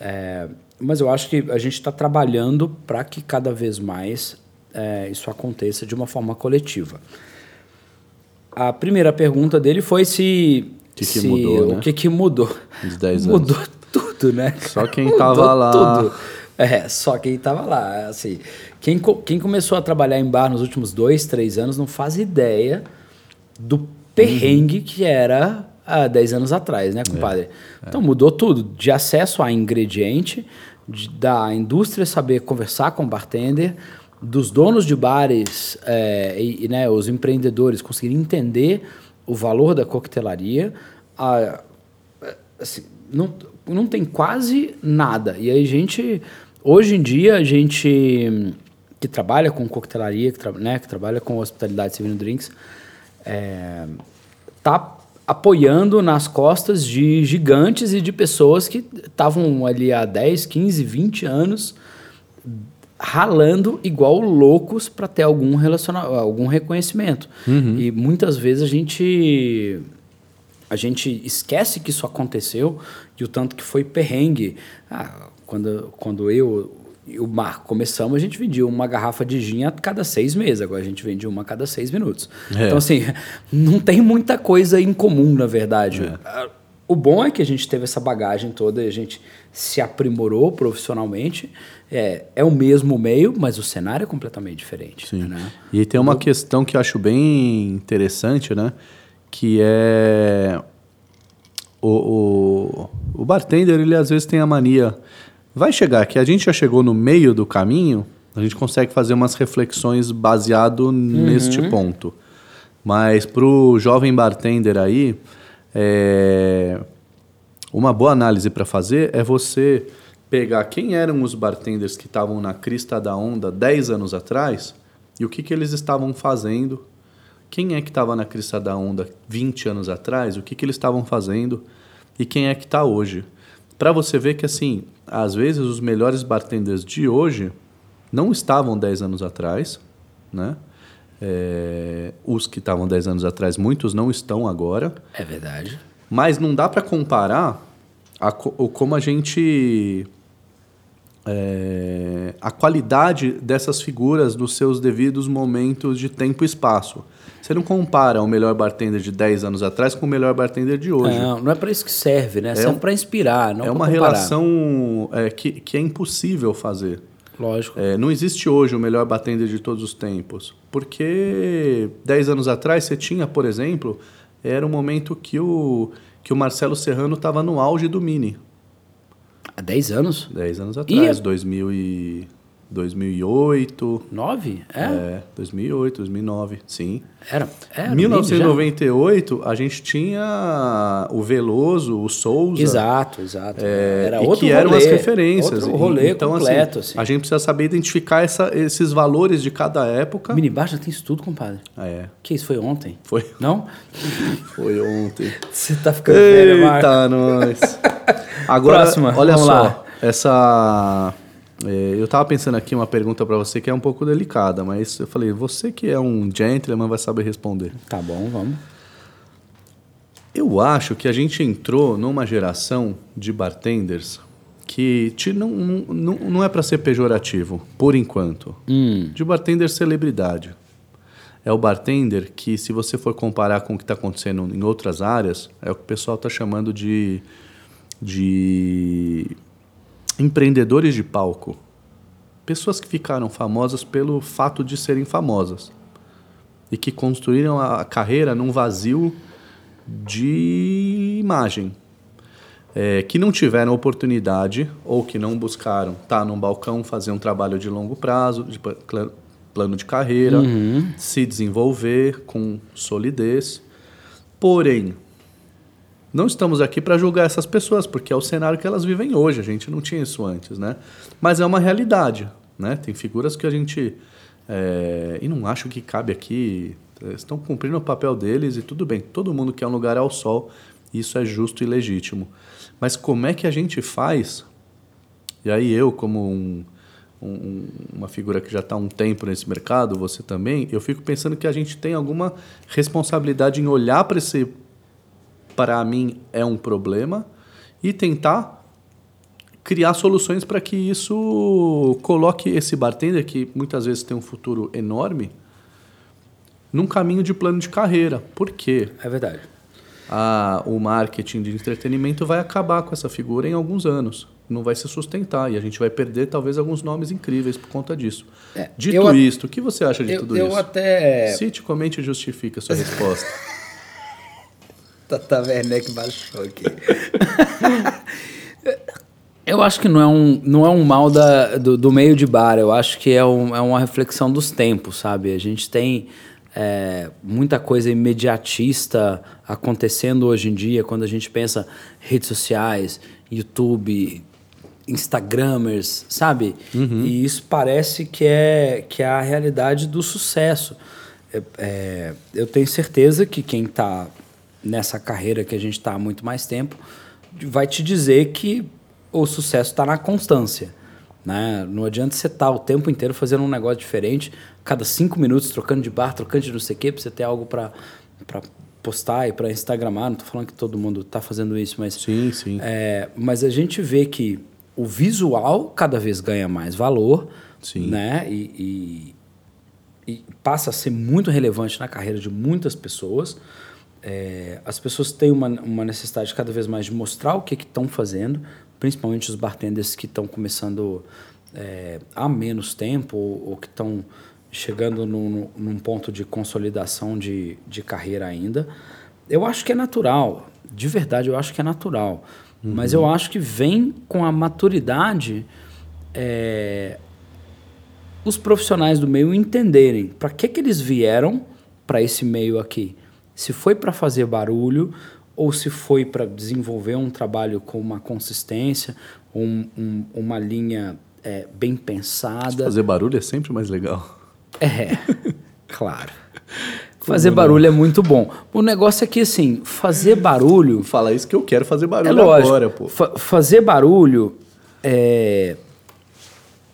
É, mas eu acho que a gente está trabalhando para que cada vez mais é, isso aconteça de uma forma coletiva. A primeira pergunta dele foi se. Que que se- mudou, né? O que, que mudou? Nos 10 Mudou tudo, né? Só quem Mudou tava lá. tudo. É, só quem tava lá. Assim, quem, quem começou a trabalhar em bar nos últimos dois, três anos não faz ideia do perrengue que era há 10 anos atrás, né, compadre? Então mudou tudo, de acesso a ingrediente, de- da indústria saber conversar com o bartender, dos donos de bares é, e, e, né, os empreendedores conseguirem entender o valor da coquetelaria, a, assim, não, não tem quase nada. E aí a gente, hoje em dia, a gente que trabalha com coquetelaria, que, tra né, que trabalha com hospitalidade servindo drinks, é, tá apoiando nas costas de gigantes e de pessoas que estavam ali há 10, 15, 20 anos ralando igual loucos para ter algum relacionamento, algum reconhecimento. Uhum. E muitas vezes a gente a gente esquece que isso aconteceu e o tanto que foi perrengue. Ah, quando, quando eu o Marco começamos, a gente vendia uma garrafa de gin a cada seis meses. Agora a gente vende uma a cada seis minutos. É. Então, assim, não tem muita coisa em comum, na verdade. É. Ah, o bom é que a gente teve essa bagagem toda e a gente se aprimorou profissionalmente. É, é o mesmo meio, mas o cenário é completamente diferente. Sim. Né? E tem uma questão que eu acho bem interessante, né? Que é o, o, o bartender, ele às vezes tem a mania Vai chegar que a gente já chegou no meio do caminho, a gente consegue fazer umas reflexões baseado uhum. neste ponto. Mas para o jovem bartender aí, é... uma boa análise para fazer é você pegar quem eram os bartenders que estavam na crista da onda 10 anos atrás e o que, que eles estavam fazendo. Quem é que estava na crista da onda 20 anos atrás, o que, que eles estavam fazendo e quem é que está hoje. Para você ver que, assim, às vezes os melhores bartenders de hoje não estavam 10 anos atrás, né? É, os que estavam 10 anos atrás, muitos não estão agora. É verdade. Mas não dá para comparar a, o, como a gente. É, a qualidade dessas figuras nos seus devidos momentos de tempo e espaço. Você não compara o melhor bartender de 10 anos atrás com o melhor bartender de hoje. Não, não é para isso que serve, né? É serve para inspirar, não É uma comparar. relação é, que, que é impossível fazer. Lógico. É, não existe hoje o melhor bartender de todos os tempos. Porque 10 anos atrás você tinha, por exemplo, era o momento que o, que o Marcelo Serrano estava no auge do Mini. Há 10 anos? 10 anos atrás, e... 2000 e... 2008. 9? É? É, 2008, 2009, sim. Era, era 1998, a gente tinha o Veloso, o Souza. Exato, exato. É, era outro que eram rolê, as referências. Outro rolê então, assim, completo, assim, assim, A gente precisa saber identificar essa, esses valores de cada época. Mini Bar já tem isso tudo, compadre. Ah, é. Que isso, foi ontem? Foi. Não? foi ontem. Você tá ficando velho, Marco. Eita, nós. Agora, Próxima, olha só. Lá. Essa é, eu estava pensando aqui uma pergunta para você que é um pouco delicada, mas eu falei, você que é um gentleman vai saber responder. Tá bom, vamos. Eu acho que a gente entrou numa geração de bartenders que te, não, não, não é para ser pejorativo, por enquanto. Hum. De bartender celebridade. É o bartender que, se você for comparar com o que está acontecendo em outras áreas, é o que o pessoal está chamando de, de empreendedores de palco. Pessoas que ficaram famosas pelo fato de serem famosas e que construíram a carreira num vazio de imagem. É, que não tiveram oportunidade ou que não buscaram estar tá num balcão, fazer um trabalho de longo prazo, de plano de carreira, uhum. se desenvolver com solidez. Porém, não estamos aqui para julgar essas pessoas, porque é o cenário que elas vivem hoje. A gente não tinha isso antes, né? Mas é uma realidade, né? Tem figuras que a gente é, e não acho que cabe aqui. Estão cumprindo o papel deles e tudo bem. Todo mundo quer um lugar ao sol. Isso é justo e legítimo. Mas como é que a gente faz? E aí eu, como um, um, uma figura que já está há um tempo nesse mercado, você também, eu fico pensando que a gente tem alguma responsabilidade em olhar para esse para mim é um problema e tentar criar soluções para que isso coloque esse bartender, que muitas vezes tem um futuro enorme, num caminho de plano de carreira. Por quê? É verdade. O marketing de entretenimento vai acabar com essa figura em alguns anos. Não vai se sustentar e a gente vai perder talvez alguns nomes incríveis por conta disso. É, Dito isto, o que você acha de eu, tudo eu isso? Eu até. Cite, comente e justifique a sua resposta. Tata Werneck baixou aqui. Eu acho que não é um, não é um mal da, do, do meio de bar, eu acho que é, um, é uma reflexão dos tempos, sabe? A gente tem é, muita coisa imediatista acontecendo hoje em dia, quando a gente pensa redes sociais, YouTube, Instagramers, sabe? E isso parece que é, que é a realidade do sucesso. É, é, eu tenho certeza que quem está nessa carreira que a gente está há muito mais tempo vai te dizer que o sucesso está na constância. Né? Não adianta você estar o tempo inteiro fazendo um negócio diferente, cada cinco minutos trocando de bar, trocando de não sei o quê, para você ter algo para postar e para Instagramar. Não estou falando que todo mundo está fazendo isso, mas Sim, sim. é, mas a gente vê que o visual cada vez ganha mais valor, Sim. né? E, e- e passa a ser muito relevante na carreira de muitas pessoas. É, as pessoas têm uma, uma necessidade cada vez mais de mostrar o que estão fazendo, principalmente os bartenders que estão começando é, há menos tempo ou, ou que estão chegando num, num ponto de consolidação de, de carreira ainda. Eu acho que é natural, de verdade, eu acho que é natural. Mas eu acho que vem com a maturidade é, os profissionais do meio entenderem para que, que eles vieram para esse meio aqui. Se foi para fazer barulho ou se foi para desenvolver um trabalho com uma consistência, um- um- uma linha é, bem pensada. Fazer barulho é sempre mais legal. É, claro. Fazer barulho é muito bom. O negócio é que, assim, fazer barulho Fala isso que eu quero fazer é barulho lógico. agora, pô. fa- fazer barulho é,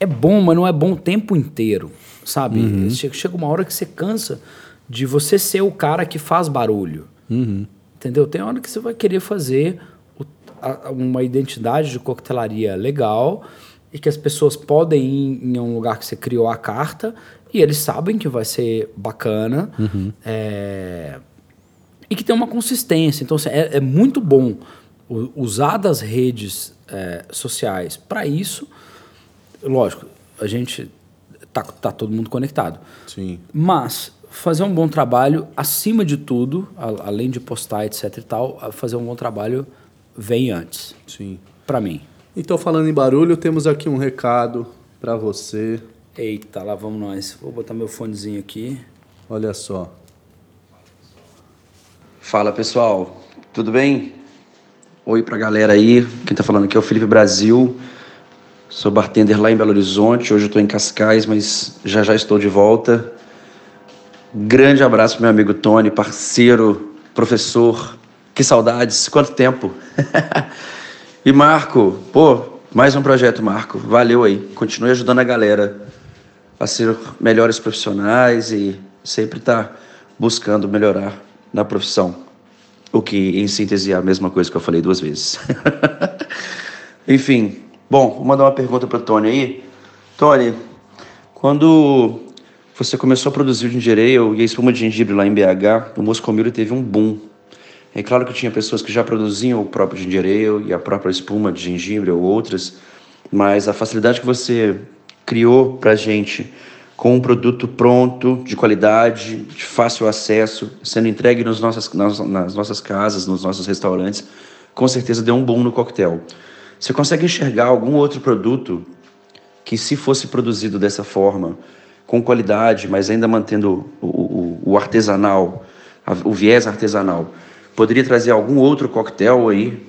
é bom, mas não é bom o tempo inteiro, sabe? Uhum. Chega uma hora que você cansa de você ser o cara que faz barulho. Uhum. Entendeu? Tem hora que você vai querer fazer o- a- uma identidade de coquetelaria legal e que as pessoas podem ir em um lugar que você criou a carta e eles sabem que vai ser bacana é, e que tem uma consistência. Então, assim, é, é muito bom usar das redes é, sociais para isso. Lógico, a gente tá, tá todo mundo conectado. Sim. Mas fazer um bom trabalho, acima de tudo, a- além de postar, etc e tal, fazer um bom trabalho vem antes, Sim. Pra mim. Então, falando em barulho, temos aqui um recado para você. Eita, lá vamos nós. Vou botar meu fonezinho aqui. Olha só. Fala pessoal, tudo bem? Oi pra galera aí, quem tá falando aqui é o Felipe Brasil, sou bartender lá em Belo Horizonte, hoje eu tô em Cascais, mas já já estou de volta. Grande abraço meu amigo Tony, parceiro, professor, que saudades, quanto tempo! e Marco, pô, mais um projeto Marco, valeu aí, continue ajudando a galera a ser melhores profissionais e sempre estar buscando melhorar na profissão. O que, em síntese, é a mesma coisa que eu falei duas vezes. Enfim, bom, vou mandar uma pergunta para Tony aí. Tony, quando você começou a produzir o e a espuma de gengibre lá em BH, o Moscomilho teve um boom. É claro que tinha pessoas que já produziam o próprio ale e a própria espuma de gengibre ou outras, mas a facilidade que você criou para gente com um produto pronto, de qualidade, de fácil acesso, sendo entregue nos nossas, nas, nas nossas casas, nos nossos restaurantes, com certeza deu um boom no coquetel. Você consegue enxergar algum outro produto que, se fosse produzido dessa forma, com qualidade, mas ainda mantendo o, o, o artesanal, o viés artesanal, poderia trazer algum outro coquetel aí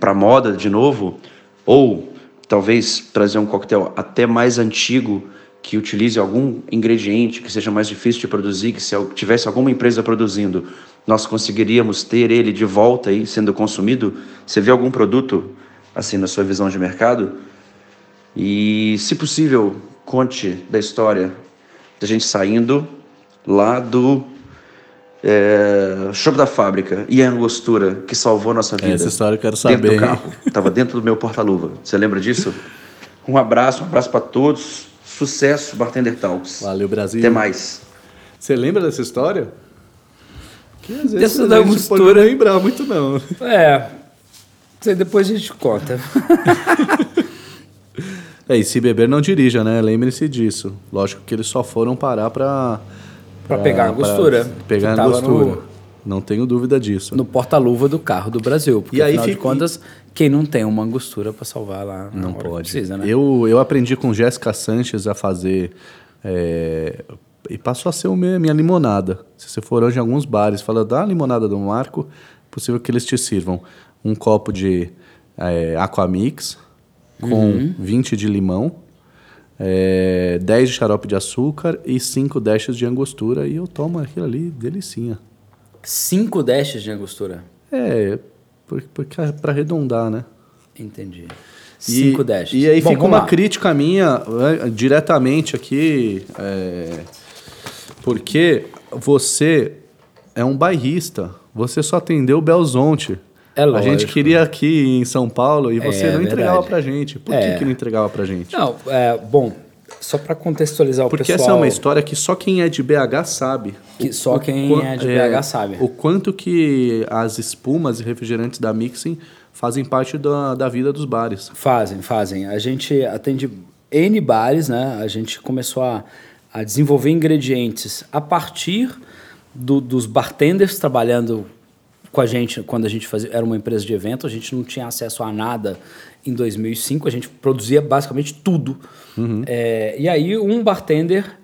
para moda de novo? Ou talvez trazer um coquetel até mais antigo que utilize algum ingrediente que seja mais difícil de produzir, que se tivesse alguma empresa produzindo, nós conseguiríamos ter ele de volta aí sendo consumido? Você vê algum produto assim na sua visão de mercado? E, se possível, conte da história da gente saindo lá do é, Shop da Fábrica e a angostura que salvou nossa vida. Essa história eu quero Dentro saber, do hein? carro. Tava dentro do meu porta-luva. Você lembra disso? Um abraço, um abraço para todos. Sucesso, Bartender Talks. Valeu, Brasil. Até mais. Você lembra dessa história? Que às vezes Dessa a da gente mistura. pode não lembrar muito, não. É. Isso aí depois a gente conta. É, e se beber, não dirija, né? Lembre-se disso. Lógico que eles só foram parar pra... Pra pegar a angostura, pegar a tava angostura. no- Não tenho dúvida disso. No porta-luva do carro do Brasil. Porque, E aí afinal de fica- contas, quem não tem uma angostura pra salvar lá Não pode. precisa, né? eu, eu aprendi com Jéssica Sanches a fazer. é, e passou a ser o meu- minha limonada. Se você for hoje em alguns bares e fala da limonada do Marco, é possível que eles te sirvam um copo de é, Aquamix, com 20 de limão, é, 10 de xarope de açúcar e 5 dashes de angostura. E eu tomo aquilo ali, delicinha. Cinco dashes de angostura. É, por- porque é pra arredondar, né? Entendi. E- Cinco dashes. E aí Bom, fica uma lá. crítica minha é, diretamente aqui, é, porque você é um bairrista, você só atendeu o Belzonte. É A gente lógico. queria aqui em São Paulo e você É, não entregava pra gente. Por É. que, que não entregava pra gente? Não, é, bom, só para contextualizar o Porque pessoal. essa é uma história que só quem é de BH sabe. Que só quem é de BH sabe. O quanto que as espumas e refrigerantes da Mixing fazem parte da, da vida dos bares. Fazem, fazem. A gente atende N bares, né? A gente começou a, a desenvolver ingredientes a partir do- dos bartenders trabalhando com a gente quando a gente fazia, era uma empresa de evento, a gente não tinha acesso a nada em 2005, a gente produzia basicamente tudo. É, e aí um bartender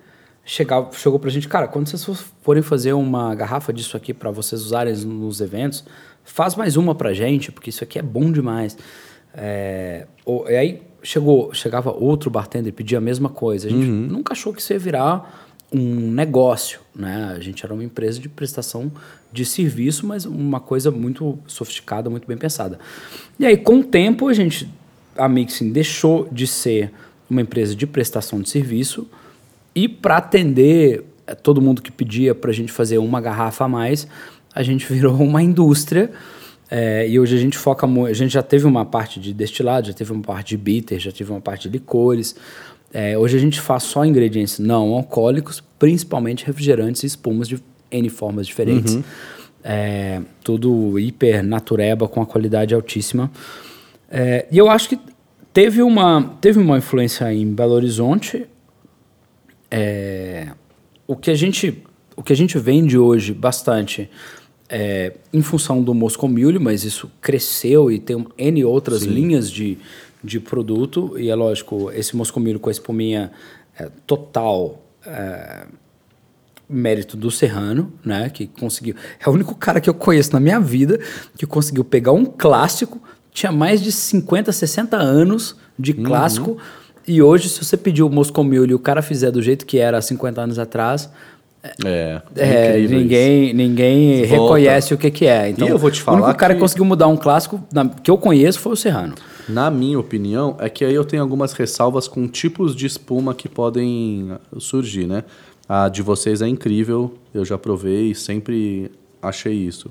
chegava, chegou pra gente, cara, quando vocês for- forem fazer uma garrafa disso aqui para vocês usarem nos eventos, faz mais uma pra gente, porque isso aqui é bom demais. É, o- e aí chegou, chegava outro bartender e pedia a mesma coisa. A gente nunca achou que isso ia virar um negócio, né? A gente era uma empresa de prestação de serviço, mas uma coisa muito sofisticada, muito bem pensada. E aí, com o tempo, a gente, a Mixing deixou de ser uma empresa de prestação de serviço e para atender eh, todo mundo que pedia para a gente fazer uma garrafa a mais, a gente virou uma indústria. eh, e hoje a gente foca muito. A gente já teve uma parte de destilado, já teve uma parte de bitter, já teve uma parte de licores. Eh, hoje a gente faz só ingredientes não alcoólicos, principalmente refrigerantes e espumas de N formas diferentes. Eh, tudo hiper natureba com a qualidade altíssima. Eh, e eu acho que teve uma, teve uma influência em Belo Horizonte, é, o que a gente o que a gente vende hoje bastante é, em função do Moscow Mule, mas isso cresceu e tem N outras linhas de, de produto e é lógico esse Moscow Mule com a espuminha é, total é, mérito do Serrano, né, que conseguiu é o único cara que eu conheço na minha vida que conseguiu pegar um clássico tinha mais de 50, 60 anos de clássico e hoje se você pedir o Moscow Mule e o cara fizer do jeito que era há 50 anos atrás É, é, incrível ninguém, ninguém Volta. reconhece o que, que é. Então, E eu vou te o falar único cara que... que- conseguiu mudar um clássico na- que eu conheço foi o Serrano. Na minha opinião, é que aí eu tenho algumas ressalvas com tipos de espuma que podem surgir, né? A de vocês é incrível, eu já provei, sempre achei isso.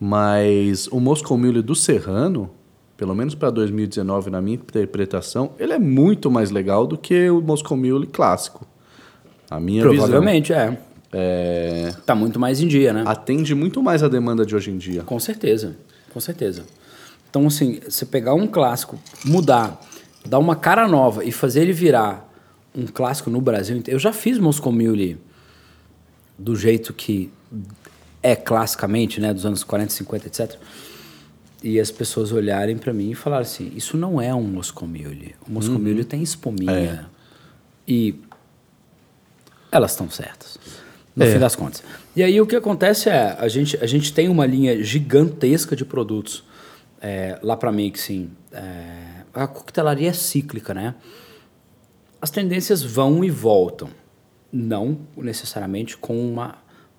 Mas o Moscow Mule do Serrano, pelo menos para 2019, na minha interpretação, ele é muito mais legal do que o Moscow Mule clássico. A minha Provavelmente, é. visão. É, Tá muito mais em dia, né? atende muito mais a demanda de hoje em dia. Com certeza, com certeza. Então, assim, você pegar um clássico, mudar, dar uma cara nova e fazer ele virar um clássico no Brasil. Eu já fiz Moscow Mule do jeito que é classicamente, né, dos anos 40, 50, etc. E as pessoas olharem pra mim e falarem assim: Isso não é um Moscow Mule. O Moscow Mule tem espuminha. E elas estão certas. No É. fim das contas. E aí o que acontece é, a gente, a gente tem uma linha gigantesca de produtos é, lá para Mixing. É, a coquetelaria é cíclica, né? As tendências vão e voltam. Não necessariamente com uma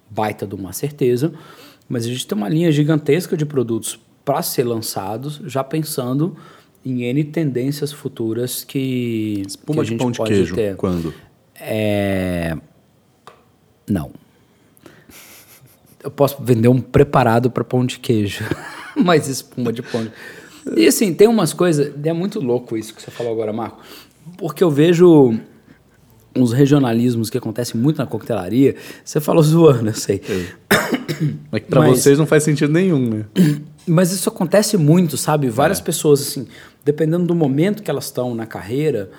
baita de uma certeza, mas a gente tem uma linha gigantesca de produtos para ser lançados, já pensando em N tendências futuras que, que a de gente pão de pode queijo, ter. quando? É... Não. Eu posso vender um preparado para pão de queijo, mas espuma de pão de... E assim, tem umas coisas... É muito louco isso que você falou agora, Marco. Porque eu vejo uns regionalismos que acontecem muito na coquetelaria. Você falou zoando, eu sei. É que pra Mas- vocês não faz sentido nenhum, né? Mas isso acontece muito, sabe? Várias pessoas, assim, dependendo do momento que elas estão na carreira,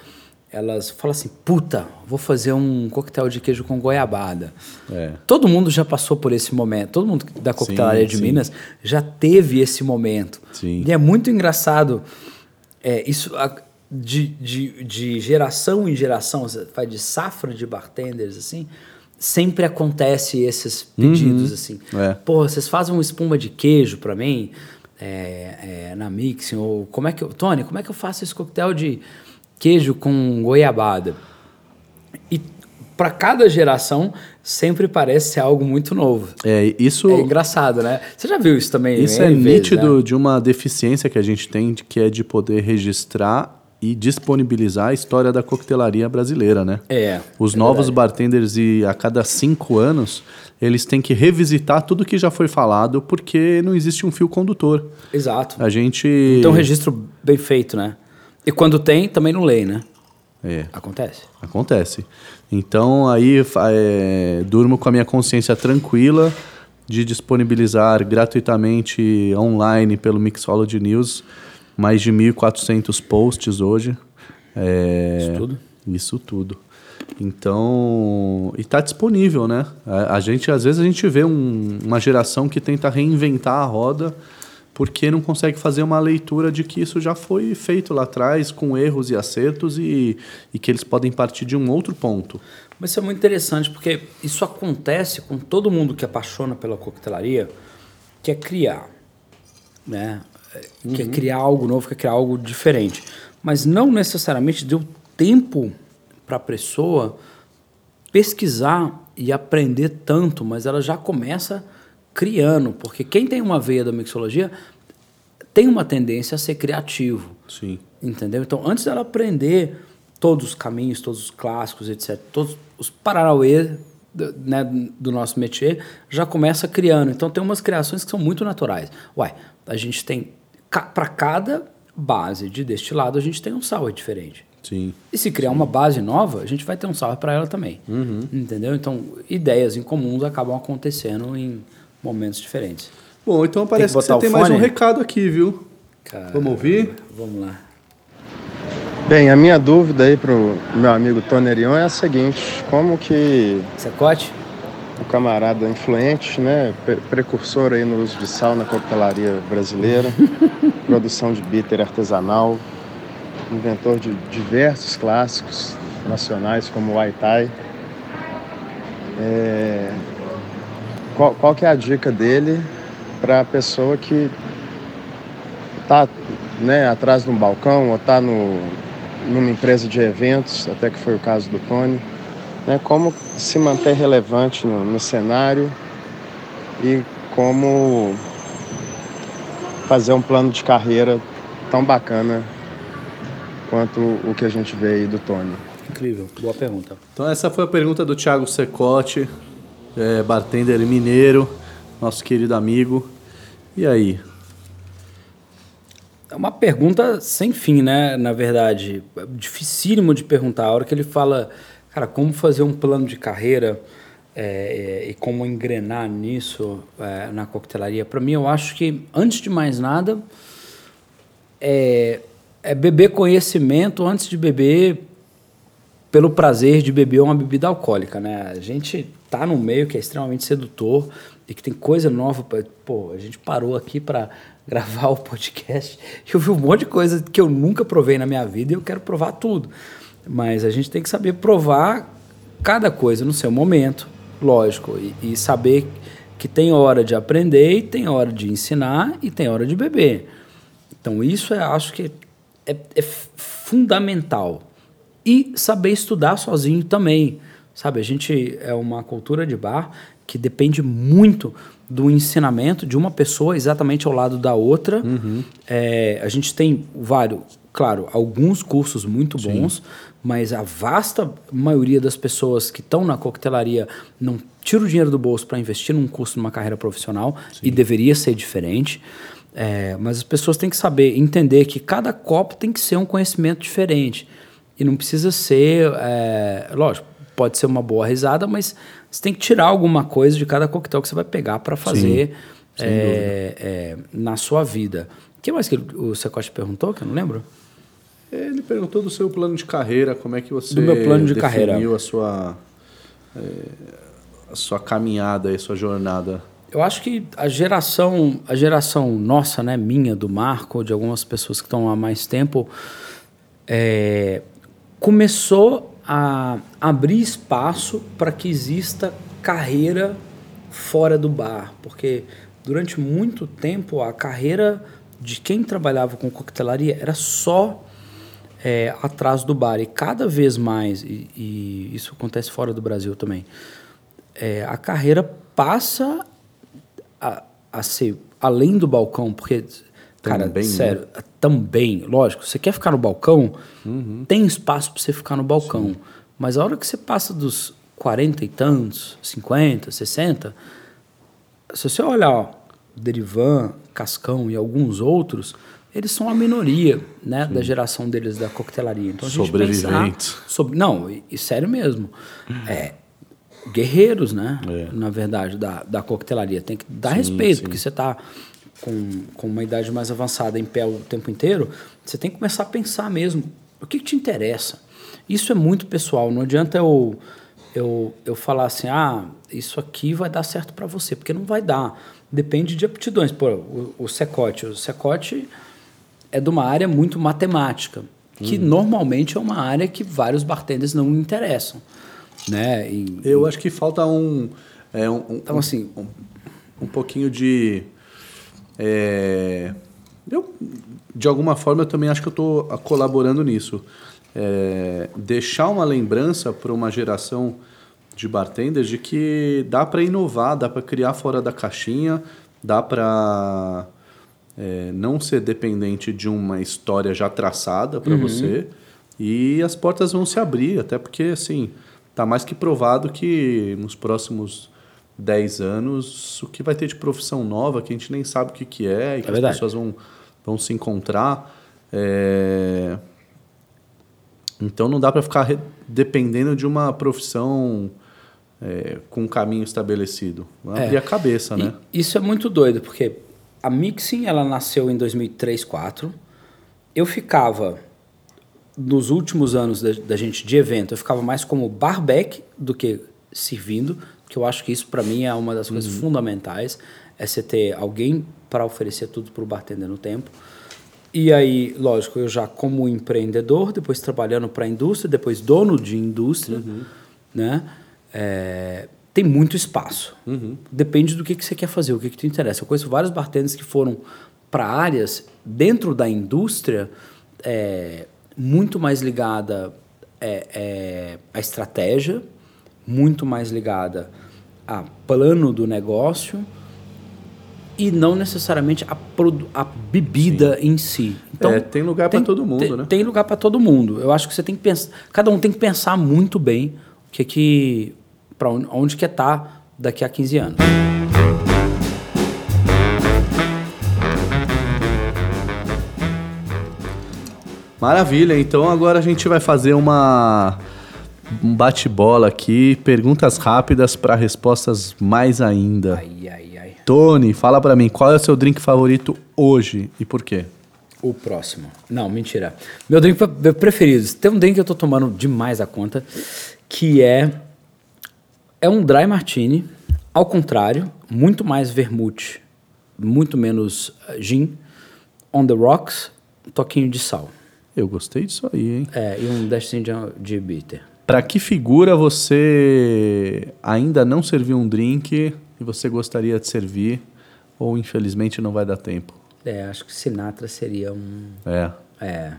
elas falam assim: puta, vou fazer um coquetel de queijo com goiabada. É. Todo mundo já passou por esse momento. Todo mundo da coquetelaria de sim. Minas já teve esse momento. Sim. E é muito engraçado. É, isso de, de, de geração em geração, vai de safra de bartenders, assim, sempre acontece esses pedidos, assim. É. Pô, vocês fazem uma espuma de queijo pra mim? é, é, na mixing, ou como é que eu, Tony, como é que eu faço esse coquetel de queijo com goiabada? E para cada geração sempre parece ser algo muito novo. É, isso É engraçado, né? Você já viu isso também? Isso é vezes, nítido né? de uma deficiência que a gente tem, de- que é de poder registrar e disponibilizar a história da coquetelaria brasileira, né? É. Os é novos verdade. bartenders, e a cada cinco anos, eles têm que revisitar tudo que já foi falado, porque não existe um fio condutor. Exato. A gente. Então, um registro bem feito, né? E quando tem, também não lê, né? É, Acontece. acontece. Então, aí é, durmo com a minha consciência tranquila de disponibilizar gratuitamente online pelo Mixology News mais de 1.400 posts hoje. É, Isso tudo? Isso tudo. Então, e está disponível, né? A, a gente, às vezes, a gente vê um- uma geração que tenta reinventar a roda porque não consegue fazer uma leitura de que isso já foi feito lá atrás, com erros e acertos, e, e que eles podem partir de um outro ponto. Mas isso é muito interessante porque isso acontece com todo mundo que apaixona pela coquetelaria, que é criar, né? Quer criar algo novo, quer criar algo diferente. Mas não necessariamente deu tempo para a pessoa pesquisar e aprender tanto, mas ela já começa criando, porque quem tem uma veia da mixologia tem uma tendência a ser criativo. Sim. Entendeu? Então, antes dela aprender todos os caminhos, todos os clássicos, etc., todos os paranauê do, né, do nosso métier, já começa criando. Então, tem umas criações que são muito naturais. Uai, a gente tem, para cada base de destilado, a gente tem um sour diferente. Sim. E se criar uma base nova, a gente vai ter um sour para ela também. Entendeu? Então, ideias em comuns acabam acontecendo em momentos diferentes. Bom, então parece que, botar você tem mais um recado aqui, viu? Cara, Vamos ouvir? Vamos lá. Bem, a minha dúvida aí pro meu amigo Tony Erion é a seguinte: como que Secote? o camarada influente, né, pre- precursor aí no uso de sal na coquetelaria brasileira, produção de bitter artesanal, inventor de diversos clássicos nacionais como o Waitai. É, qual, qual que é a dica dele para a pessoa que está né, atrás de um balcão ou está numa empresa de eventos, até que foi o caso do Tony, né, como se manter relevante no, no cenário e como fazer um plano de carreira tão bacana quanto o que a gente vê aí do Tony. Incrível. Boa pergunta. Então essa foi a pergunta do Thiago Secote, é, bartender mineiro, nosso querido amigo. E aí? É uma pergunta sem fim, né? Na verdade, é dificílimo de perguntar. A hora que ele fala, cara, como fazer um plano de carreira é, é, e como engrenar nisso é, na coquetelaria, para mim, eu acho que, antes de mais nada, é, é beber conhecimento antes de beber pelo prazer de beber uma bebida alcoólica, né? A gente tá num meio que é extremamente sedutor e que tem coisa nova. Pra, pô, a gente parou aqui para gravar o podcast e eu vi um monte de coisa que eu nunca provei na minha vida e eu quero provar tudo. Mas a gente tem que saber provar cada coisa no seu momento, lógico, e, e saber que tem hora de aprender e tem hora de ensinar e tem hora de beber. Então isso é, acho que é, é fundamental. E saber estudar sozinho também. Sabe, a gente é uma cultura de bar que depende muito do ensinamento de uma pessoa exatamente ao lado da outra. É, a gente tem vários, claro, alguns cursos muito bons, mas a vasta maioria das pessoas que estão na coquetelaria não tira o dinheiro do bolso para investir num curso, numa carreira profissional, e deveria ser diferente. É, mas as pessoas têm que saber, entender que cada copo tem que ser um conhecimento diferente. E não precisa ser, é, lógico, pode ser uma boa risada, mas você tem que tirar alguma coisa de cada coquetel que você vai pegar para fazer sem é, é, na sua vida. O que mais que o Secote perguntou, que eu não lembro? Ele perguntou do seu plano de carreira, como é que você Do meu plano de definiu carreira. a sua é, a sua caminhada, a sua jornada. Eu acho que a geração, a geração nossa, né, minha, do Marco, de algumas pessoas que estão há mais tempo, é, começou a abrir espaço para que exista carreira fora do bar, porque durante muito tempo, a carreira de quem trabalhava com coquetelaria era só é, atrás do bar. E cada vez mais, e, e isso acontece fora do Brasil também, é, a carreira passa a, a ser além do balcão, porque, cara, Também, né? sério, também, lógico, você quer ficar no balcão, tem espaço para você ficar no balcão. Mas a hora que você passa dos 40 e tantos, 50, 60, se você olhar ó, Derivan, Cascão e alguns outros, eles são a minoria né, da geração deles da coquetelaria. Então, Sobreviventes. pensar Sobre, não, e, e sério mesmo. É, guerreiros, né? Na verdade, da, da coquetelaria. Tem que dar respeito, porque você está com, com uma idade mais avançada em pé o tempo inteiro, você tem que começar a pensar mesmo o que, que te interessa. Isso é muito pessoal, não adianta eu, eu, eu falar assim, ah, isso aqui vai dar certo para você, porque não vai dar. Depende de aptidões. Pô, o, o secote, o secote é de uma área muito matemática, que normalmente é uma área que vários bartenders não interessam. Né? E- Eu acho que falta um. É, um, um- então, assim, um, um pouquinho de. É, eu, de alguma forma, eu também acho que eu estou colaborando nisso. É, deixar uma lembrança para uma geração de bartenders de que dá para inovar, dá para criar fora da caixinha, dá para não ser dependente de uma história já traçada para você e as portas vão se abrir, até porque assim tá mais que provado que nos próximos 10 anos o que vai ter de profissão nova que a gente nem sabe o que, que é e que as verdade. pessoas vão, vão se encontrar. é, Então não dá para ficar dependendo de uma profissão é, com um caminho estabelecido. Vai É. abrir a cabeça, E né? Isso é muito doido, porque a Mixing ela nasceu em 2003, 2004. Eu ficava, nos últimos anos da, da gente de evento, eu ficava mais como barback do que servindo, que eu acho que isso para mim é uma das coisas fundamentais, é você ter alguém para oferecer tudo para o bartender no tempo. E aí, lógico, eu já como empreendedor, depois trabalhando para a indústria, depois dono de indústria, né? É, tem muito espaço. Depende do que, que você quer fazer, o que, que te interessa. Eu conheço vários bartenders que foram para áreas dentro da indústria é, muito mais ligada é, é, à estratégia, muito mais ligada a plano do negócio e não necessariamente a, a bebida em si. Então, É, tem lugar pra todo mundo, tem, né? Tem lugar para todo mundo. Eu acho que você tem que pensar, cada um tem que pensar muito bem o que que para onde, onde quer estar daqui a 15 anos. Maravilha, então agora a gente vai fazer uma um bate-bola aqui, perguntas rápidas para respostas mais ainda. Ai, ai, ai. Tony, fala para mim, qual é o seu drink favorito hoje e por quê? O próximo. Não, mentira. Meu drink pre- preferido. Tem um drink que eu tô tomando demais a conta, que é é um dry martini, ao contrário, muito mais vermute, muito menos eh, gin, on the rocks, um toquinho de sal. Eu gostei disso aí, hein? É, e um dashzinho de, de bitter. Para que figura você ainda não serviu um drink e você gostaria de servir ou infelizmente não vai dar tempo? É, acho que Sinatra seria um. É, É.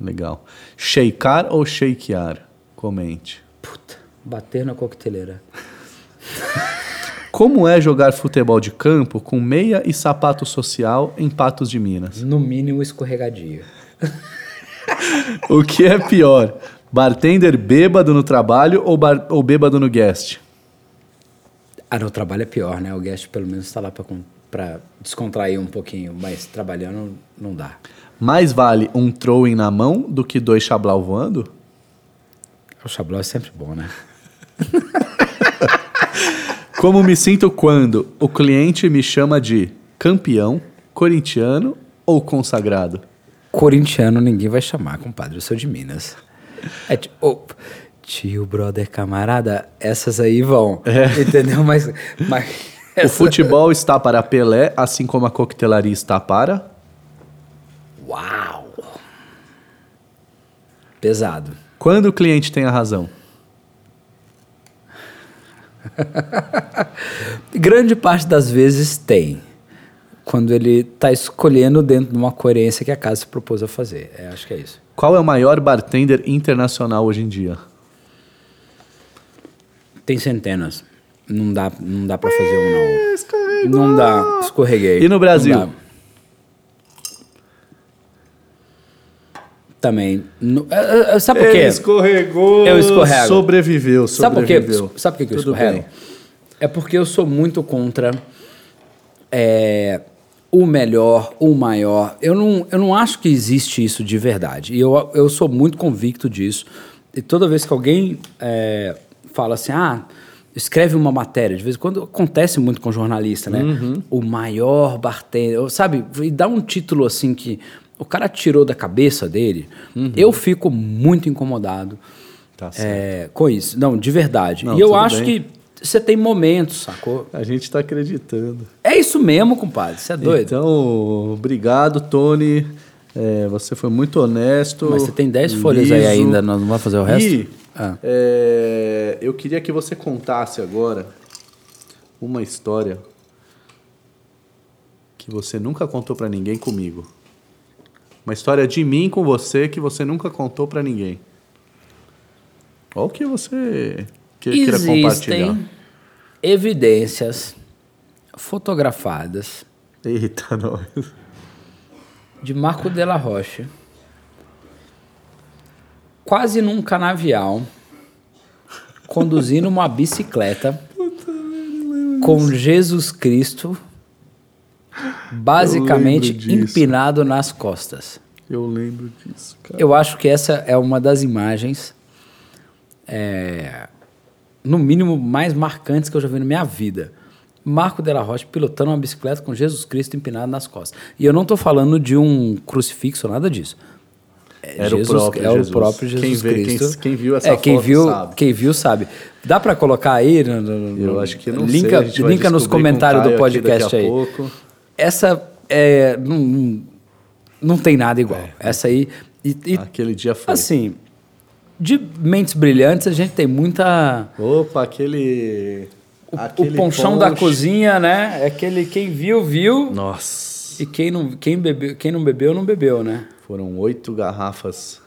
legal. Shakear ou shakear? Comente. Puta, bater na coqueteleira. Como é jogar futebol de campo com meia e sapato social em Patos de Minas? No mínimo escorregadio. O que é pior? Bartender bêbado no trabalho ou, bar- ou bêbado no guest? Ah, no trabalho é pior, né? O guest pelo menos está lá pra descontrair um pouquinho, mas trabalhando não dá. Mais vale um throwing na mão do que dois chablau voando? O Chablau é sempre bom, né? Como me sinto quando o cliente me chama de campeão, corintiano ou consagrado? Corintiano ninguém vai chamar, compadre. Eu sou de Minas. É tipo, ô, tio, brother, camarada, essas aí vão. Entendeu? Mas. mas O essa- futebol está para Pelé, assim como a coquetelaria está para. Uau! Pesado. Quando o cliente tem a razão? Grande parte das vezes tem. Quando ele está escolhendo dentro de uma coerência que a casa se propôs a fazer. É, acho que é isso. Qual é o maior bartender internacional hoje em dia? Tem centenas. Não dá, não dá para fazer um, não. Não dá. Escorreguei. E no Brasil? Também. No- é, é, sabe por quê? escorregou. Eu escorrego. Sobreviveu, Sabe por quê? sobreviveu. Sabe por que que eu Tudo escorrego? bem. É porque eu sou muito contra é, o melhor, o maior. Eu não, eu não acho que existe isso de verdade. E eu, eu sou muito convicto disso. E toda vez que alguém é, fala assim, ah, escreve uma matéria, de vez em quando acontece muito com jornalista, né? Uhum. O maior bartender, sabe? E dá um título assim que o cara tirou da cabeça dele. Eu fico muito incomodado Uhum. Tá é, com isso. Não, de verdade. Não, e eu acho bem. que você tem momentos, sacou? A gente tá acreditando. É isso mesmo, compadre. Você é doido. Então, obrigado, Tony. É, você foi muito honesto. Mas você tem 10 folhas aí ainda, nós não vamos fazer o resto? E Ah. é, eu queria que você contasse agora uma história que você nunca contou pra ninguém comigo. Uma história de mim com você que você nunca contou pra ninguém. Olha o que você que, queira compartilhar. Evidências fotografadas Eita, nós. de Marco Della Rocha quase num canavial conduzindo uma bicicleta com Jesus Cristo basicamente empinado nas costas. Eu lembro disso, cara. Eu acho que essa é uma das imagens, é, no mínimo, mais marcantes que eu já vi na minha vida. Marco Della Rocha pilotando uma bicicleta com Jesus Cristo empinado nas costas. E eu não estou falando de um crucifixo, nada disso. É Era o próprio é Jesus. o próprio Jesus Quem vê- quem- Cristo. quem viu essa é, quem foto viu, sabe. Quem viu sabe. Dá para colocar aí? No, no- Eu acho que não linka, sei. linka nos comentários do podcast aí. pouco. Essa é, não, não, tem nada igual. Essa aí. E, e, Aquele dia foi. assim, de mentes brilhantes a gente tem muita. Opa, aquele. O, aquele o ponchão da cozinha, né? É aquele quem viu, viu. Nossa. E quem não, quem, bebeu, quem não bebeu, não bebeu, né? Foram oito garrafas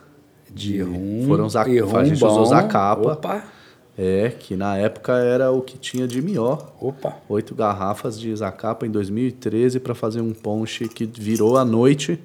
de. De rum. Foram za... rum A gente bom. usou Zacapa. Opa, É, que na época era o que tinha de melhor. opa. Oito garrafas de Zacapa em 2013 para fazer um ponche que virou à noite,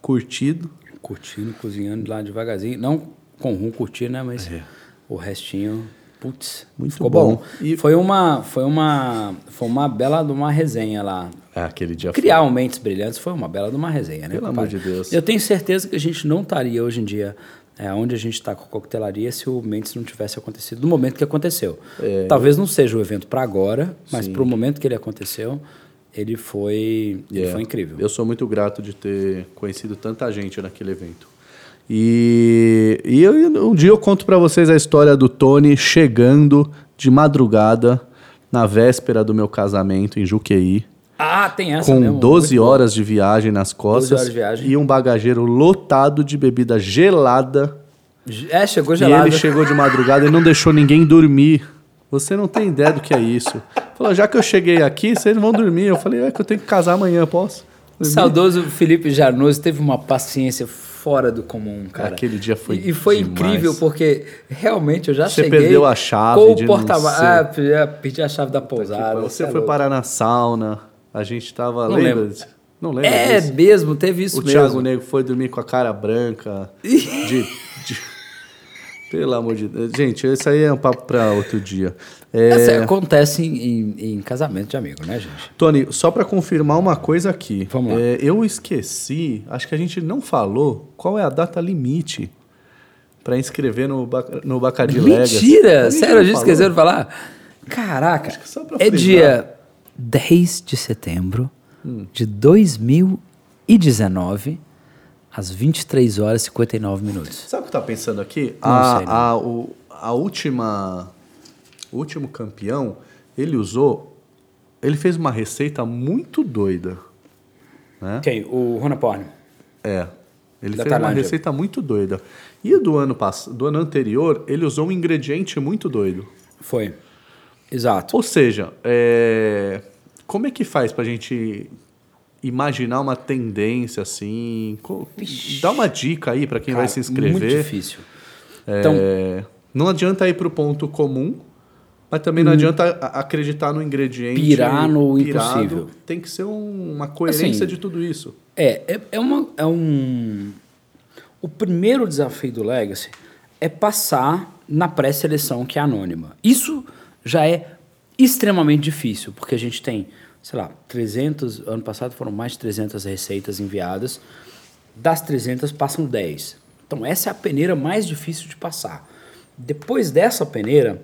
curtido. Curtindo, cozinhando lá devagarzinho. Não com rum curtindo, né? Mas É. o restinho, putz, Muito ficou bom. bom. E- Foi uma, foi uma, foi uma bela de uma resenha lá. É, aquele dia Criar um Mentes Brilhantes foi uma bela de uma resenha, né? Pelo compadre? amor de Deus. Eu tenho certeza que a gente não estaria hoje em dia é, onde a gente está com a coquetelaria se o Mentes não tivesse acontecido no momento que aconteceu. Talvez não seja o evento para agora, mas É, para o momento que ele aconteceu, ele foi, ele É, foi incrível. Eu sou muito grato de ter conhecido tanta gente naquele evento. E, e eu- um dia eu conto pra vocês a história do Tony chegando de madrugada na véspera do meu casamento em Juqueí, Ah, tem essa com mesmo. 12 muito bom. horas de viagem nas costas horas e um bagageiro lotado de bebida gelada. É, chegou E gelado. ele chegou de madrugada e não deixou ninguém dormir. Você não tem ideia do que é isso. Falou, já que eu cheguei aqui, vocês vão dormir. Eu falei, é que eu tenho que casar amanhã, posso? O saudoso Felipe Jarnoso teve uma paciência fora do comum, cara. Aquele dia foi E, e foi demais. incrível, porque realmente eu já Você cheguei... perdeu a chave Com o porta ser- Ah, perdi- perdi a chave da pousada. Você é foi louco. parar na sauna, a gente tava. Não lembra? lembro. Não lembra É disso? mesmo, teve isso O mesmo. Thiago Negro foi dormir com a cara branca. de, de- Pelo amor de Deus. Gente, isso aí é um papo pra outro dia. É, Essa acontece em, em- em casamento de amigo, né, gente? Tony, só pra confirmar uma coisa aqui. Vamos lá. É, eu esqueci, acho que a gente não falou qual é a data limite pra inscrever no, no Bacardi. Mentira! Sério, a gente esqueceu de falar? Caraca, que só pra é dia 10 de setembro Hum. de 2019, às 23 horas e 59 minutos. Sabe o que tá pensando aqui? Não a, sei, não. a, o, a última. O último campeão, ele usou. Ele fez uma receita muito doida. Né? Quem? O Rona Porn. É. Ele Da fez uma Tailândia. receita muito doida. E do ano, pass... do ano anterior, ele usou um ingrediente muito doido. Foi. Exato. Ou seja, é, como é que faz pra gente imaginar uma tendência assim? Dá uma dica aí pra quem vai Cara, se inscrever. Muito difícil. É, Então- não adianta ir pro ponto comum, mas também não adianta a- acreditar no ingrediente. Hum. Pirar no pirado. impossível. Tem que ser um- uma coerência Assim, de tudo isso. É, é, é, uma, é um. O primeiro desafio do Legacy é passar na pré-seleção que é anônima. Isso já é extremamente difícil, porque a gente tem, sei lá, 300. Ano passado foram mais de 300 receitas enviadas. Das 300 passam 10. Então, essa é a peneira mais difícil de passar. Depois dessa peneira,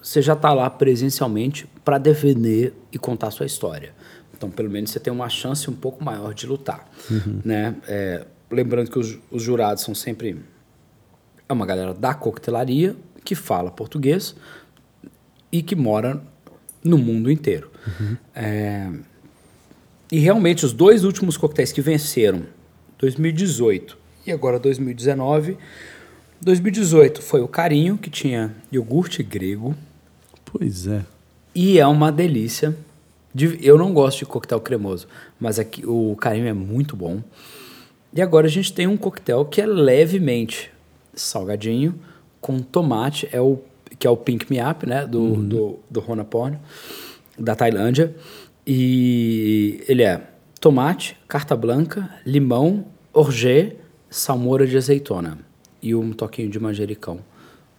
você já está lá presencialmente para defender e contar sua história. Então, pelo menos você tem uma chance um pouco maior de lutar. Né? É, lembrando que os, os jurados são sempre é uma galera da coquetelaria que fala português e que mora no mundo inteiro. É, e realmente os dois últimos coquetéis que venceram, 2018 e agora 2019, 2018 foi o Carinho, que tinha iogurte grego, Pois é. e é uma delícia. De- Eu não gosto de coquetel cremoso, mas aqui o Carinho é muito bom. E agora a gente tem um coquetel que é levemente salgadinho, com tomate, é o, que é o Pink Me Up, né? Do, do, do Honaporn, da Tailândia. E ele é tomate, carta branca, limão, orgê, salmoura de azeitona e um toquinho de manjericão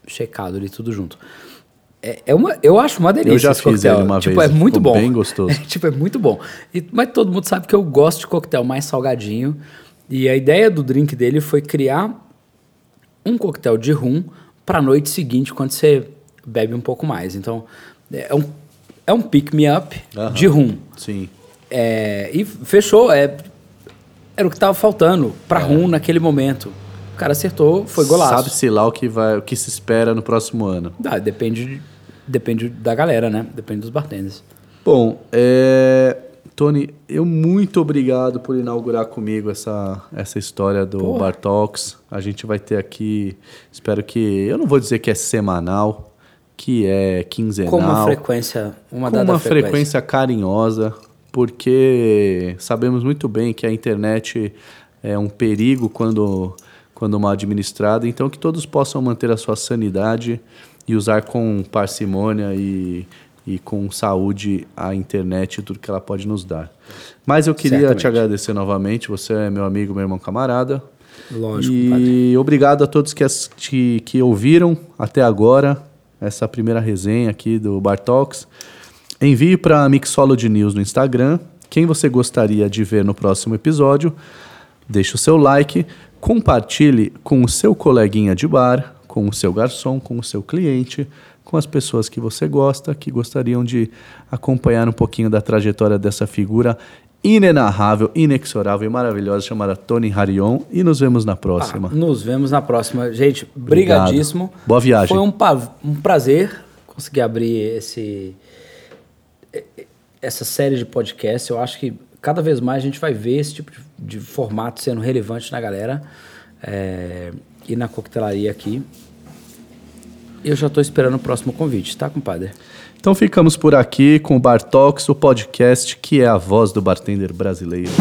checado ali tudo junto. É, é uma, eu acho uma delícia Eu já fiz coquetel. ele uma tipo, vez, é muito ficou bom. bem gostoso. É, tipo, é muito bom. E- mas todo mundo sabe que eu gosto de coquetel mais salgadinho. E a ideia do drink dele foi criar um coquetel de rum para a noite seguinte, quando você bebe um pouco mais. Então, é um, é um pick-me-up de rum. Sim. É, e fechou. É, era o que estava faltando para rum naquele momento. O cara acertou, foi golaço. Sabe-se lá o que, vai, o que se espera no próximo ano. Ah, depende, de- depende da galera, né? Depende dos bartenders. Bom, é, Tony, eu muito obrigado por inaugurar comigo essa, essa história do Porra. Bar Talks. A gente vai ter aqui, espero que, eu não vou dizer que é semanal, que é quinzenal. Com uma frequência, uma com uma frequência. frequência carinhosa, porque sabemos muito bem que a internet é um perigo quando, quando mal administrada, então que todos possam manter a sua sanidade e usar com parcimônia e, e com saúde a internet e tudo que ela pode nos dar. Mas eu queria Certamente. te agradecer novamente, você é meu amigo, meu irmão camarada. Lógico, E compadre. obrigado a todos que, que ouviram até agora essa primeira resenha aqui do Bar Talks. Envie para Mixology News no Instagram. Quem você gostaria de ver no próximo episódio, deixe o seu like, compartilhe com o seu coleguinha de bar, com o seu garçom, com o seu cliente, com as pessoas que você gosta, que gostariam de acompanhar um pouquinho da trajetória dessa figura inenarrável, inexorável e maravilhosa chamada Tony Harion. E nos vemos na próxima. Ah, nos vemos na próxima. Gente, Obrigado. brigadíssimo. Boa viagem. Foi um, um prazer conseguir abrir esse essa série de podcasts. Eu acho que cada vez mais a gente vai ver esse tipo de, de formato sendo relevante na galera é, e na coquetelaria aqui. Eu já estou esperando o próximo convite, tá, compadre? Então ficamos por aqui com o Bar Talks, o podcast que é a voz do bartender brasileiro.